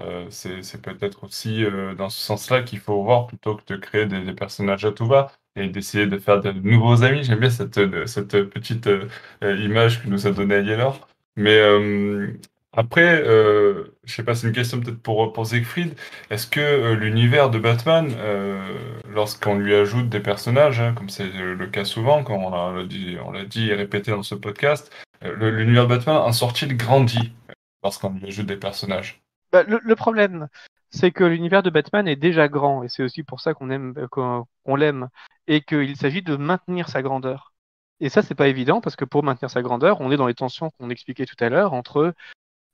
euh, c'est peut-être aussi dans ce sens-là qu'il faut voir plutôt que de créer des, des personnages à tout va et d'essayer de faire de nouveaux amis. J'aime bien cette, cette petite image que nous a donnée Aliénor. Mais après, euh, je sais pas, c'est une question peut-être pour, pour Siegfried. Est-ce que euh, l'univers de Batman, euh, lorsqu'on lui ajoute des personnages, hein, comme c'est le cas souvent, comme on l'a dit, dit et répété dans ce podcast, l'univers de Batman en sort-il grandit lorsqu'on lui ajoute des personnages? Bah, le, problème, c'est que l'univers de Batman est déjà grand, et c'est aussi pour ça qu'on aime, qu'on l'aime, et qu'il s'agit de maintenir sa grandeur. Et ça, c'est pas évident parce que pour maintenir sa grandeur, on est dans les tensions qu'on expliquait tout à l'heure entre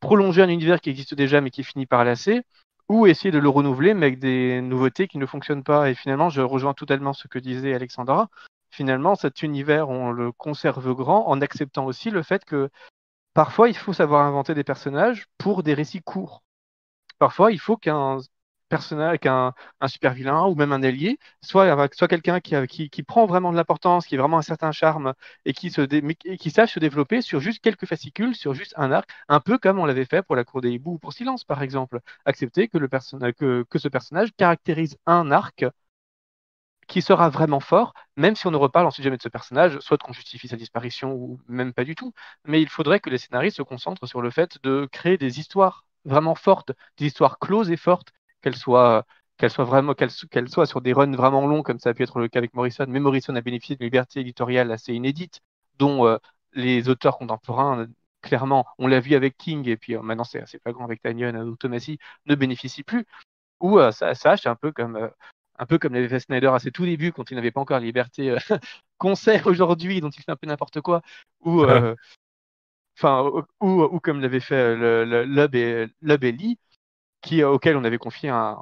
prolonger un univers qui existe déjà mais qui finit par lasser, ou essayer de le renouveler mais avec des nouveautés qui ne fonctionnent pas. Et finalement, je rejoins totalement ce que disait Alexandra. Finalement, cet univers, on le conserve grand en acceptant aussi le fait que parfois, il faut savoir inventer des personnages pour des récits courts. Parfois, il faut qu'un personnage, qu'un un super vilain ou même un allié, soit, quelqu'un qui, prend vraiment de l'importance, qui est vraiment un certain charme et qui, sache se développer sur juste quelques fascicules, sur juste un arc, un peu comme on l'avait fait pour la cour des hiboux ou pour Silence par exemple. Accepter que, que ce personnage caractérise un arc qui sera vraiment fort, même si on ne reparle ensuite jamais de ce personnage, soit qu'on justifie sa disparition ou même pas du tout. Mais il faudrait que les scénaristes se concentrent sur le fait de créer des histoires vraiment fortes, des histoires closes et fortes, qu'elle soit qu'elle soit vraiment qu'elle soit sur des runs vraiment longs comme ça a pu être le cas avec Morrison, mais Morrison a bénéficié d'une liberté éditoriale assez inédite dont euh, les auteurs contemporains clairement, on l'a vu avec King et puis euh, maintenant c'est assez grand avec Tanyon ou Tomasi ne bénéficient plus. Ou euh, ça, ça c'est un peu comme un peu comme l'avait fait Snyder à ses tout débuts quand il n'avait pas encore la liberté sait aujourd'hui, dont il fait un peu n'importe quoi, ou ou, comme l'avait fait le, le, Lub et, qui, auquel on avait confié un,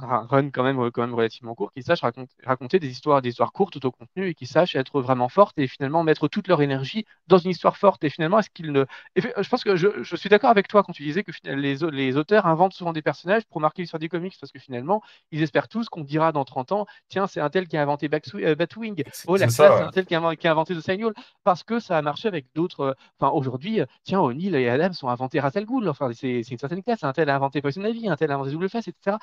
un run quand même, quand même relativement court, qui sache raconter, des histoires, des histoires courtes au contenu et qui sache être vraiment fortes et finalement mettre toute leur énergie dans une histoire forte. Et finalement, est-ce qu'ils ne. je pense que je, suis d'accord avec toi quand tu disais que les, les, auteurs inventent souvent des personnages pour marquer l'histoire des comics parce que finalement, ils espèrent tous qu'on dira dans 30 ans tiens, c'est un tel qui a inventé euh, Batwing. Oh, la c'est un tel qui a, inventé The Signal. Parce que ça a marché avec d'autres. Euh, enfin, aujourd'hui, euh, tiens, O'Neill et Adam sont inventés Ra's al Enfin, c'est, une certaine classe. Un tel a inventé Poison Ivy, un tel a inventé Double Face, etc.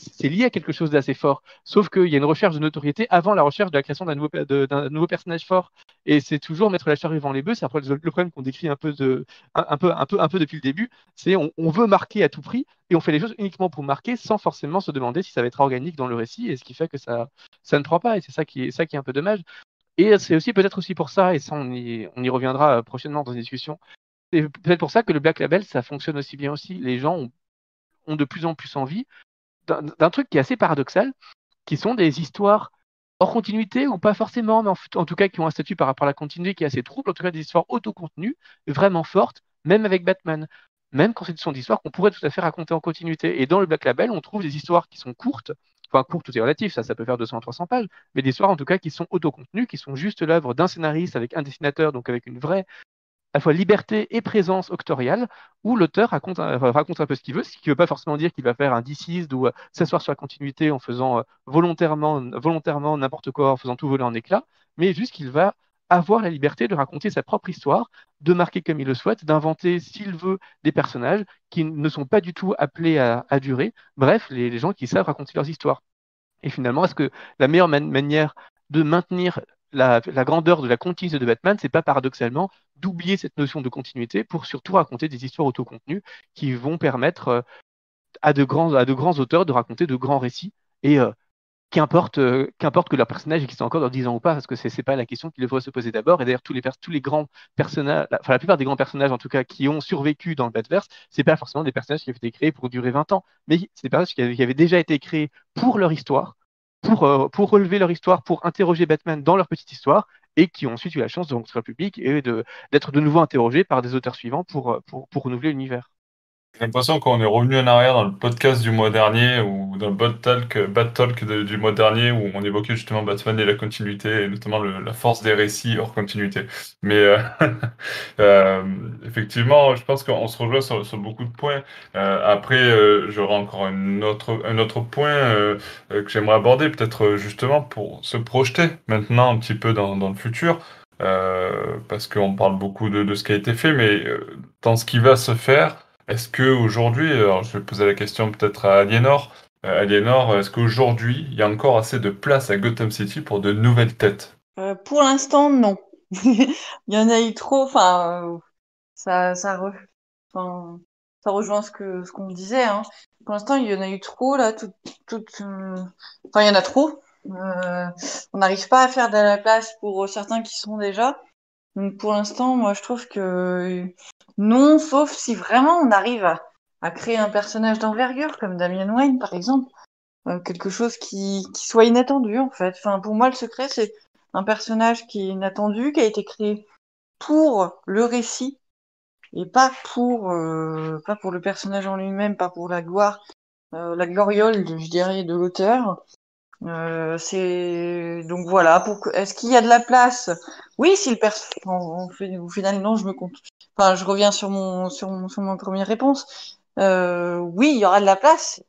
C'est, lié à quelque chose d'assez fort. Sauf qu'il y a une recherche de notoriété avant la recherche de la création d'un nouveau, personnage fort. Et c'est toujours mettre la charrue devant les bœufs. C'est le, problème qu'on décrit un peu, depuis le début. C'est on, veut marquer à tout prix et on fait les choses uniquement pour marquer sans forcément se demander si ça va être organique dans le récit. Et ce qui fait que ça, ne prend pas. Et c'est ça qui est, un peu dommage. Et c'est aussi peut-être aussi pour ça, et ça on y, reviendra prochainement dans une discussion, c'est peut-être pour ça que le Black Label, ça fonctionne aussi bien aussi. Les gens ont de plus en plus envie d'un truc qui est assez paradoxal, qui sont des histoires hors continuité ou pas forcément, mais en, tout cas qui ont un statut par rapport à la continuité qui est assez trouble, en tout cas des histoires autocontenues, vraiment fortes, même avec Batman. Même quand ce sont des histoires qu'on pourrait tout à fait raconter en continuité. Et dans le Black Label, on trouve des histoires qui sont courtes, enfin courtes, tout est relatif, ça, ça peut faire 200-300 pages, mais des histoires en tout cas qui sont autocontenues, qui sont juste l'œuvre d'un scénariste avec un dessinateur, donc avec une vraie à la fois liberté et présence octoriale, où l'auteur raconte, un peu ce qu'il veut, ce qui ne veut pas forcément dire qu'il va faire un deceased ou euh, s'asseoir sur la continuité en faisant euh, volontairement, volontairement n'importe quoi, en faisant tout voler en éclats, mais juste qu'il va avoir la liberté de raconter sa propre histoire, de marquer comme il le souhaite, d'inventer, s'il veut, des personnages qui ne sont pas du tout appelés à, durer. Bref, les, gens qui savent raconter leurs histoires. Et finalement, est-ce que la meilleure manière de maintenir la, grandeur de la continuité de Batman, c'est pas paradoxalement d'oublier cette notion de continuité pour surtout raconter des histoires autocontenues qui vont permettre euh, à, de grands, auteurs de raconter de grands récits et euh, qu'importe euh, qu'importe que leur personnage existe encore dans 10 ans ou pas, parce que c'est n'est pas la question qu'il devrait se poser d'abord. Et d'ailleurs, tous les, grands personnages, enfin la plupart des grands personnages en tout cas qui ont survécu dans le Batverse, c'est pas forcément des personnages qui ont été créés pour durer 20 ans, mais c'est des personnages qui avaient déjà été créés pour leur histoire pour, euh, pour relever leur histoire, pour interroger Batman dans leur petite histoire, et qui ont ensuite eu la chance de rencontrer le public et d'être de, nouveau interrogés par des auteurs suivants pour, euh, renouveler l'univers. J'ai l'impression qu'on est revenu en arrière dans le podcast du mois dernier ou dans le Bad Talk, Bad Talk du mois dernier où on évoquait justement Batman et la continuité et notamment la force des récits hors continuité. Mais euh, euh, effectivement, je pense qu'on se rejoint sur, beaucoup de points. Euh, après, j'aurai encore un autre, un autre point que j'aimerais aborder, peut-être justement pour se projeter maintenant un petit peu dans, dans le futur. parce qu'on parle beaucoup de, de, ce qui a été fait, mais dans ce qui va se faire, est-ce que aujourd'hui, alors je vais poser la question peut-être à Aliénor, Euh, Aliénor, est-ce qu'aujourd'hui, il y a encore assez de place à Gotham City pour de nouvelles têtes? Euh, pour l'instant, non. Il y en a eu trop. Enfin, euh, ça, ça, rejoint ce que ce qu'on disait. Hein. Pour l'instant, il y en a eu trop là. Tout, tout, Enfin, il y en a trop. On n'arrive pas à faire de la place pour certains qui sont déjà. Donc, pour l'instant, moi, je trouve que non, sauf si vraiment on arrive à, créer un personnage d'envergure comme Damian Wayne, par exemple. Euh, quelque chose qui, qui soit inattendu, en fait. Enfin, pour moi, le secret, c'est un personnage qui est inattendu, qui a été créé pour le récit et pas pour euh, pas pour le personnage en lui-même, pas pour la gloire, euh, la gloriole, je dirais, de l'auteur. Euh, c'est donc voilà. Pour... Est-ce qu'il y a de la place? Oui, si le personnage, au final, non, je me compte. Enfin, je reviens sur mon sur mon, sur mon première réponse. Euh, oui, il y aura de la place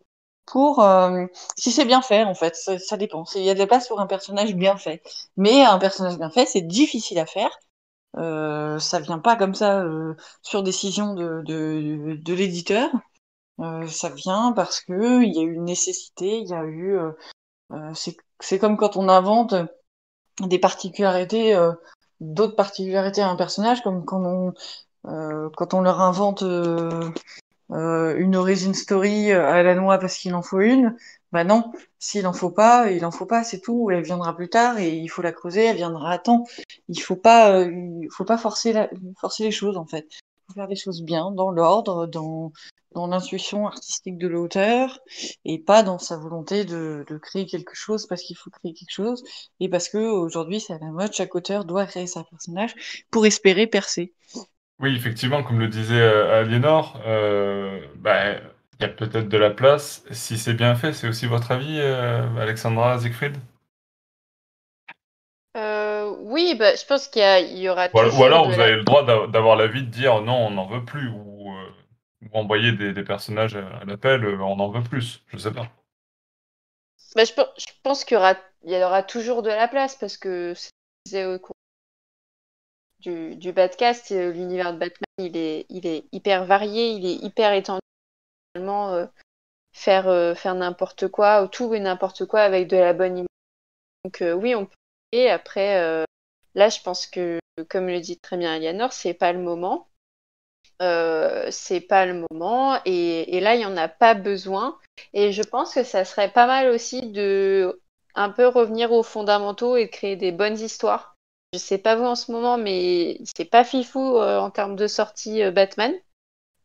pour euh, si c'est bien fait en fait ça, dépend il y a de la place pour un personnage bien fait mais un personnage bien fait c'est difficile à faire euh, ça vient pas comme ça euh, sur décision de, de, de l'éditeur ça vient parce que il y a eu une nécessité il y a eu c'est c'est comme quand on invente des particularités euh, d'autres particularités à un personnage comme quand on euh, quand on leur invente euh, euh, une origin story à la noix parce qu'il en faut une. Bah non, s'il en faut pas, il en faut pas, c'est tout. Elle viendra plus tard et il faut la creuser, elle viendra à temps. Il faut pas, euh, il faut pas forcer, forcer les choses en fait. Il faut faire les choses bien, dans l'ordre, dans dans l'intuition artistique de l'auteur et pas dans sa volonté de, de créer quelque chose parce qu'il faut créer quelque chose et parce que aujourd'hui c'est à la mode, chaque auteur doit créer sa personnage pour espérer percer. Oui, effectivement, comme le disait euh, Aliénor, euh, bah, il y a peut-être de la place. Si c'est bien fait, c'est aussi votre avis, euh, Alexandra Siegfried? Euh, oui, bah, je pense qu'il y, aura Ou ou alors vous la... avez le droit d'a- d'avoir l'avis de dire non, on n'en veut plus, ou, ou envoyer des, personnages à l'appel, euh, on en veut plus, je sais pas. Bah, je, pe- je pense qu'il y aura, toujours de la place parce que c'est au cours du, du euh, l'univers de Batman, il est, il est hyper varié, il est hyper étendu. Euh, faire, euh, n'importe quoi, ou tout et n'importe quoi avec de la bonne image. Donc euh, oui, on peut. Et après, euh, là, je pense que, comme le dit très bien Alianor, c'est pas le moment. Euh, c'est pas le moment. Et, là, il n'y en a pas besoin. Et je pense que ça serait pas mal aussi de un peu revenir aux fondamentaux et de créer des bonnes histoires. Je sais pas vous en ce moment, mais c'est pas fifou euh, en termes de sortie euh, Batman.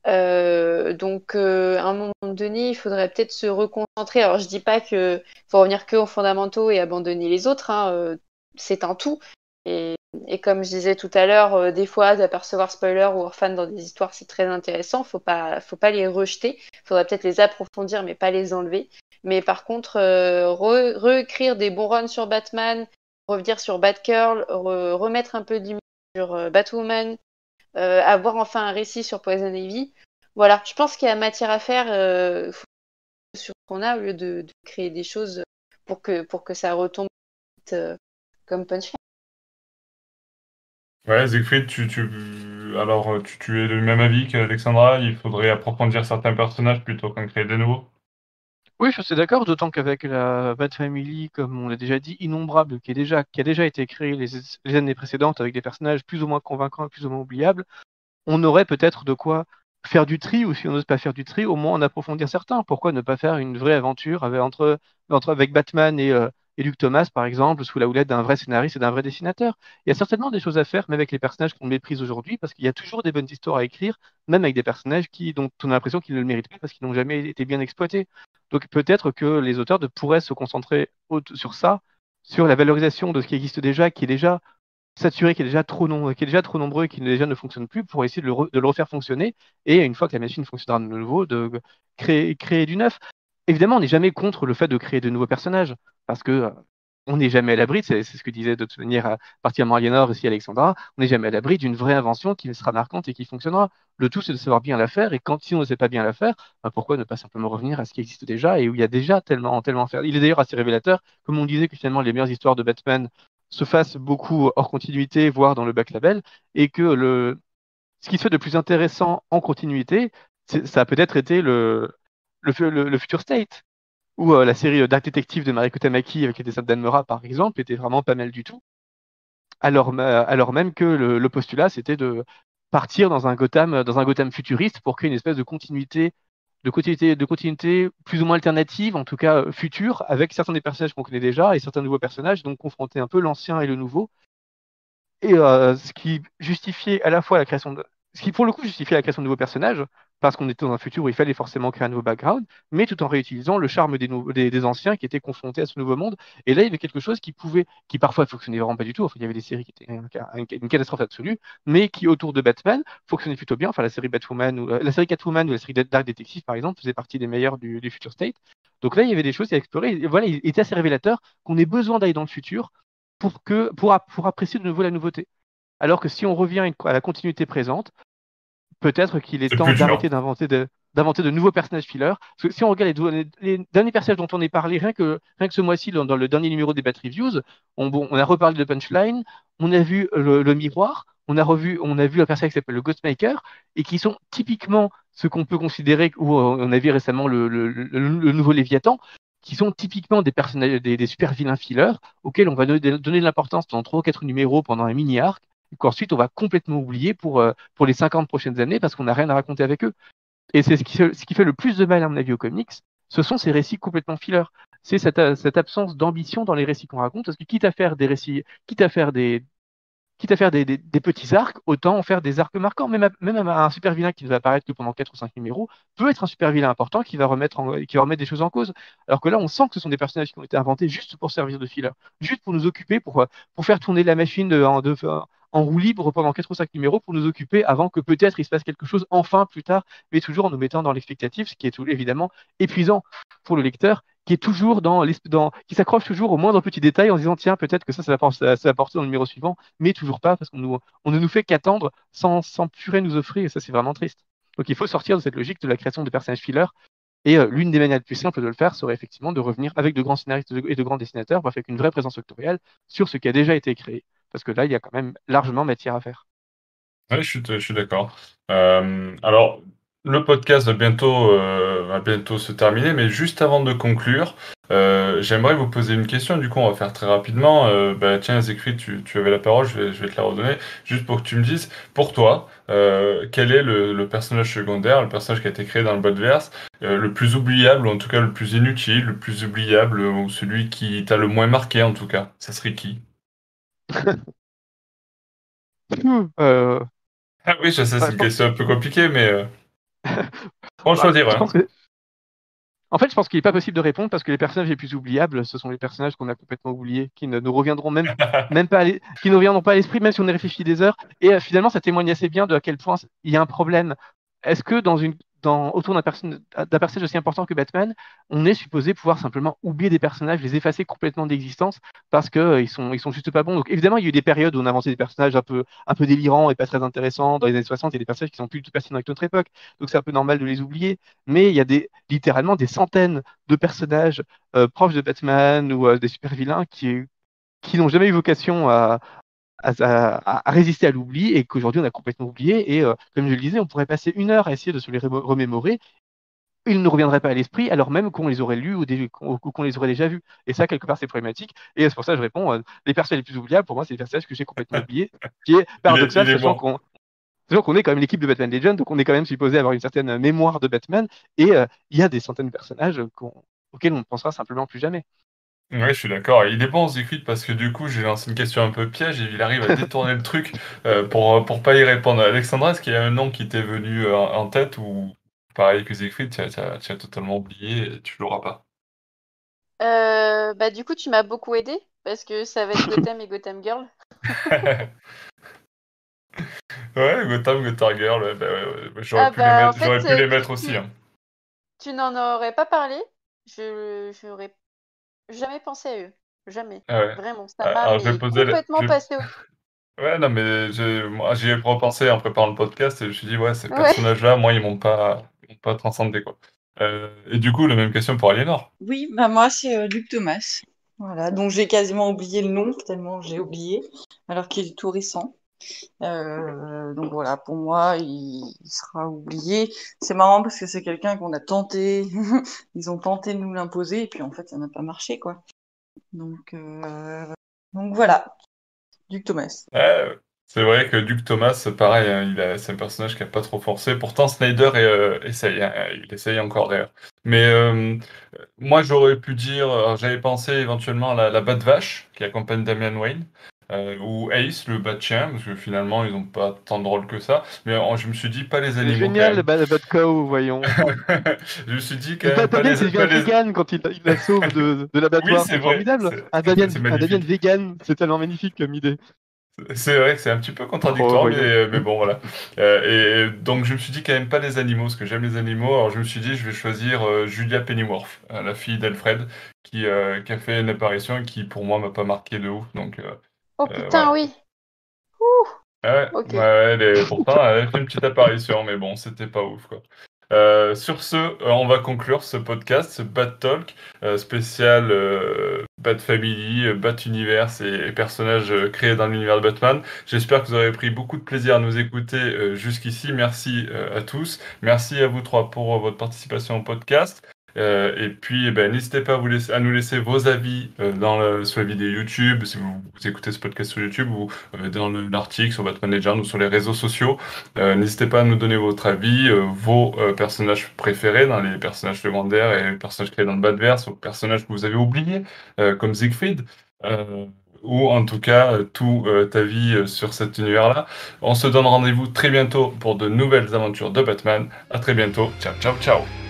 Euh, donc, à un moment donné, il faudrait peut-être se reconcentrer. Alors, je dis pas que faut revenir que aux fondamentaux et abandonner les autres. hein, c'est un tout. Et comme je disais tout à l'heure, euh, des fois, d'apercevoir spoiler ou orphan dans des histoires, c'est très intéressant. Faut pas, faut pas les rejeter. Faudrait peut-être les approfondir, mais pas les enlever. Mais par contre, euh, re- réécrire des bons runs sur Batman, revenir sur Batgirl, re- remettre un peu de lumière sur euh, Batwoman, euh, avoir enfin un récit sur Poison Ivy. Voilà, je pense qu'il y a matière à faire sur ce qu'on a au lieu de, de créer des choses pour que, pour que ça retombe comme Punch. Ouais, Siegfried, tu, tu, alors, tu, tu es du même avis qu'Alexandra, il faudrait approfondir certains personnages plutôt qu'en créer des nouveaux? Oui, je suis d'accord, d'autant qu'avec la Bat Family, comme on l'a déjà dit, innombrable, qui, est déjà, qui a déjà été créée les, années précédentes avec des personnages plus ou moins convaincants et plus ou moins oubliables, on aurait peut-être de quoi faire du tri, ou si on n'ose pas faire du tri, au moins en approfondir certains. Pourquoi ne pas faire une vraie aventure avec Batman et, euh, et Luke Thomas, par exemple, sous la houlette d'un vrai scénariste et d'un vrai dessinateur Il y a certainement des choses à faire, même avec les personnages qu'on méprise aujourd'hui, parce qu'il y a toujours des bonnes histoires à écrire, même avec des personnages qui, dont on a l'impression qu'ils ne le méritent pas parce qu'ils n'ont jamais été bien exploités. Donc peut-être que les auteurs pourraient se concentrer sur ça, sur la valorisation de ce qui existe déjà, qui est déjà saturé, qui est déjà trop nombreux, qui est déjà trop nombreux et qui ne fonctionne plus, pour essayer de le, re- de le refaire fonctionner. Et une fois que la machine fonctionnera de nouveau, de créer, créer du neuf. Évidemment, on n'est jamais contre le fait de créer de nouveaux personnages, parce que euh, on n'est jamais à l'abri, c'est ce que disait de toute manière euh, particulièrement Aliénor aussi Alexandra, on n'est jamais à l'abri d'une vraie invention qui sera marquante et qui fonctionnera. Le tout, c'est de savoir bien la faire, et quand si on ne sait pas bien la faire, bah, pourquoi ne pas simplement revenir à ce qui existe déjà et où il y a déjà tellement, tellement faire. Il est d'ailleurs assez révélateur, comme on disait que finalement les meilleures histoires de Batman se fassent beaucoup hors continuité, voire dans le back label, et que le, ce qui se fait de plus intéressant en continuité, ça a peut-être été le, le, le, le future state. Ou la série Dark Detective de Mariko Tamaki avec les dessins d'Anne par exemple, était vraiment pas mal du tout. Alors, alors même que le, postulat, c'était de partir dans un Gotham, dans un Gotham futuriste pour créer une espèce de continuité de continuité, de continuité plus ou moins alternative, en tout cas future, avec certains des personnages qu'on connaît déjà et certains nouveaux personnages, donc confronter un peu l'ancien et le nouveau. Et ce qui justifiait à la fois la création de, ce qui pour le coup justifiait la création de nouveaux personnages, parce qu'on était dans un futur où il fallait forcément créer un nouveau background, mais tout en réutilisant le charme des, anciens qui étaient confrontés à ce nouveau monde. Et là, il y avait quelque chose qui pouvait, qui parfois fonctionnait vraiment pas du tout. Enfin, il y avait des séries qui étaient une catastrophe absolue, mais qui autour de Batman fonctionnaient plutôt bien. Enfin, la série Batwoman ou euh, la série Catwoman ou la série Dark Detective, par exemple, faisait partie des meilleurs du, Future State. Donc là, il y avait des choses à explorer. Et voilà, il était assez révélateur qu'on ait besoin d'aller dans le futur pour que pour apprécier de nouveau la nouveauté. Alors que si on revient à la continuité présente, peut-être qu'il est, temps d'arrêter d'inventer de, d'inventer de nouveaux personnages fillers. Parce que si on regarde les, derniers personnages dont on est parlé, rien que, rien que ce mois-ci, dans, le dernier numéro des Bat Reviews, on, bon, on a reparlé de Punchline, on a vu le, miroir, on a revu, on a vu un personnage qui s'appelle le Ghostmaker, et qui sont typiquement ce qu'on peut considérer, ou euh, on a vu récemment le, nouveau Léviathan, qui sont typiquement des personnages, des, super vilains fillers, auxquels on va donner, donner de l'importance pendant trois ou quatre numéros pendant un mini-arc, qu'ensuite on va complètement oublier pour, euh, pour les 50 prochaines années parce qu'on n'a rien à raconter avec eux. Et c'est ce qui, ce qui fait le plus de mal, à mon avis, aux comics, ce sont ces récits complètement fillers. C'est cette, cette, absence d'ambition dans les récits qu'on raconte, parce que quitte à faire des récits, quitte à faire des, quitte à faire des, petits arcs, autant en faire des arcs marquants. Même, même un super vilain qui ne va apparaître que pendant 4 ou 5 numéros peut être un super vilain important qui va, remettre qui va remettre des choses en cause. Alors que là, on sent que ce sont des personnages qui ont été inventés juste pour servir de filler, juste pour nous occuper, pour, pour faire tourner la machine de, de, en roue libre pendant 4 ou 5 numéros pour nous occuper avant que peut-être il se passe quelque chose enfin plus tard, mais toujours en nous mettant dans l'expectative, ce qui est évidemment épuisant pour le lecteur qui est toujours dans, qui s'accroche toujours au moindre petit détail en disant tiens peut-être que ça ça va, porter dans le numéro suivant mais toujours pas parce qu'on on ne nous fait qu'attendre sans, sans purée nous offrir et ça c'est vraiment triste. Donc il faut sortir de cette logique de la création de personnages fillers et euh, l'une des manières les plus simples de le faire serait effectivement de revenir avec de grands scénaristes et de grands dessinateurs avec une vraie présence vectorielle sur ce qui a déjà été créé parce que là, il y a quand même largement matière à faire. Oui, je suis, d'accord. Euh, alors, le podcast va bientôt, euh, va bientôt se terminer, mais juste avant de conclure, euh, j'aimerais vous poser une question. Du coup, on va faire très rapidement. bah, tiens, Zécrit, tu, avais la parole, je vais, te la redonner, juste pour que tu me dises, pour toi, quel est le, le, personnage secondaire, le personnage qui a été créé dans le Botverse, le plus oubliable, ou en tout cas le plus inutile, le plus oubliable, ou celui qui t'a le moins marqué, en tout cas Ça serait qui? euh... Ah oui, je sais, c'est une question un peu compliquée, mais. Euh... On bah, choisir. Hein. En fait, je pense qu'il n'est pas possible de répondre parce que les personnages les plus oubliables, ce sont les personnages qu'on a complètement oubliés, qui ne nous reviendront même, même pas, qui ne reviendront pas à l'esprit, même si on y réfléchit des heures. Et euh, finalement, ça témoigne assez bien de à quel point il y a un problème. Est-ce que dans une autour d'un personnage aussi important que Batman, on est supposé pouvoir simplement oublier des personnages, les effacer complètement d'existence parce qu'ils euh, sont, juste pas bons. Donc évidemment, il y a eu des périodes où on a inventé des personnages un peu, délirants et pas très intéressants. Dans les années 60, il y a des personnages qui sont plus tout pertinents avec notre époque. Donc c'est un peu normal de les oublier. Mais il y a littéralement des centaines de personnages euh, proches de Batman ou euh, des super vilains qui, qui n'ont jamais eu vocation à, à, résister à l'oubli et qu'aujourd'hui on a complètement oublié. Et euh, comme je le disais, on pourrait passer une heure à essayer de se les remémorer. Ils ne reviendraient pas à l'esprit alors même qu'on les aurait lus ou, qu'on les aurait déjà vus. Et ça, quelque part, c'est problématique. Et c'est pour ça que je réponds, euh, les personnages les plus oubliables, pour moi, c'est les personnages que j'ai complètement oubliés, qui est paradoxal, sachant qu'on qu'on est quand même l'équipe de Batman Legends, donc on est quand même supposé avoir une certaine mémoire de Batman, et euh, il y a des centaines de personnages auxquels on ne pensera simplement plus jamais. Ouais, je suis d'accord. Il est bon, Zécrit, parce que du coup, j'ai lancé une question un peu piège et il arrive à détourner le truc euh, pour, pour pas y répondre. Alexandra, est-ce qu'il y a un nom qui t'est venu euh, en tête ou pareil que Zécrit, tu as, totalement oublié et tu l'auras pas? Euh, bah, du coup, tu m'as beaucoup aidé parce que ça va être Gotham et Gotham Girl. ouais, Gotham, Gotham Girl, bah, j'aurais ah pu, les, mettre, pu les mettre aussi. Hein. Tu n'en aurais pas parlé. Je j'aurais jamais pensé à eux. Jamais. Ah Vraiment. Ça ah, m'a complètement passé au. Ouais, non, mais j'y ai repensé en préparant le podcast et je me suis dit, ouais, ces personnages-là, moi, ils m'ont pas, pas transcendé, quoi. Euh, et du coup, la même question pour Aliénor. Oui, bah moi, c'est euh, Luc Thomas. Voilà, donc j'ai quasiment oublié le nom, tellement j'ai oublié, alors qu'il est tout récent. Euh, donc voilà, pour moi, il, sera oublié. C'est marrant parce que c'est quelqu'un qu'on a tenté, ils ont tenté de nous l'imposer et puis en fait, ça n'a pas marché, quoi. Donc, euh, donc voilà, Duc Thomas. c'est vrai que Duke Thomas, pareil, hein, c'est un personnage qui n'a pas trop forcé. Pourtant, Snyder euh, essaye, hein, il essaye encore d'ailleurs. Mais moi, j'aurais pu dire, j'avais pensé éventuellement à la, la Vache qui accompagne Damian Wayne. Euh, ou Ace, le bad chien, parce que finalement, ils n'ont pas tant de rôle que ça. Mais euh, je me suis dit, pas les animaux. C'est génial, le bad, cow, voyons. je me suis dit, quand même. Pas, les, c'est pas les... vegan quand il, il, la sauve de, de l'abattoir. Oui, c'est formidable. Un Damian, vegan, c'est tellement magnifique comme idée. C'est vrai que c'est un petit peu contradictoire, oh, mais, mais, bon, voilà. Euh, et, donc, je me suis dit quand même pas les animaux, parce que j'aime les animaux. Alors, je me suis dit, je vais choisir Julia Pennyworth, la fille d'Alfred, qui, qui, a fait une apparition et qui, pour moi, m'a pas marqué de ouf. Donc, Oh euh, putain, oui. Ouh. Ouais, ouais pourtant, elle a fait une petite apparition, mais bon, c'était pas ouf, quoi. Euh, sur ce, euh, on va conclure ce podcast, ce Bad Talk spécial Bad Family, Bad Universe et, personnages créés dans l'univers de Batman. J'espère que vous avez pris beaucoup de plaisir à nous écouter jusqu'ici. Merci à tous. Merci à vous trois pour votre participation au podcast. Euh, et puis, eh ben, n'hésitez pas à, nous laisser vos avis euh, dans le, sur la vidéo YouTube, si vous, écoutez ce podcast sur YouTube, ou euh, dans l'article sur votre manager ou sur les réseaux sociaux. n'hésitez pas à nous donner votre avis, vos personnages préférés dans les personnages secondaires et les personnages créés dans le Badverse, ou personnages que vous avez oubliés, comme Siegfried ou en tout cas tout ta vie sur cet univers-là. On se donne rendez-vous très bientôt pour de nouvelles aventures de Batman. À très bientôt. Ciao, ciao, ciao.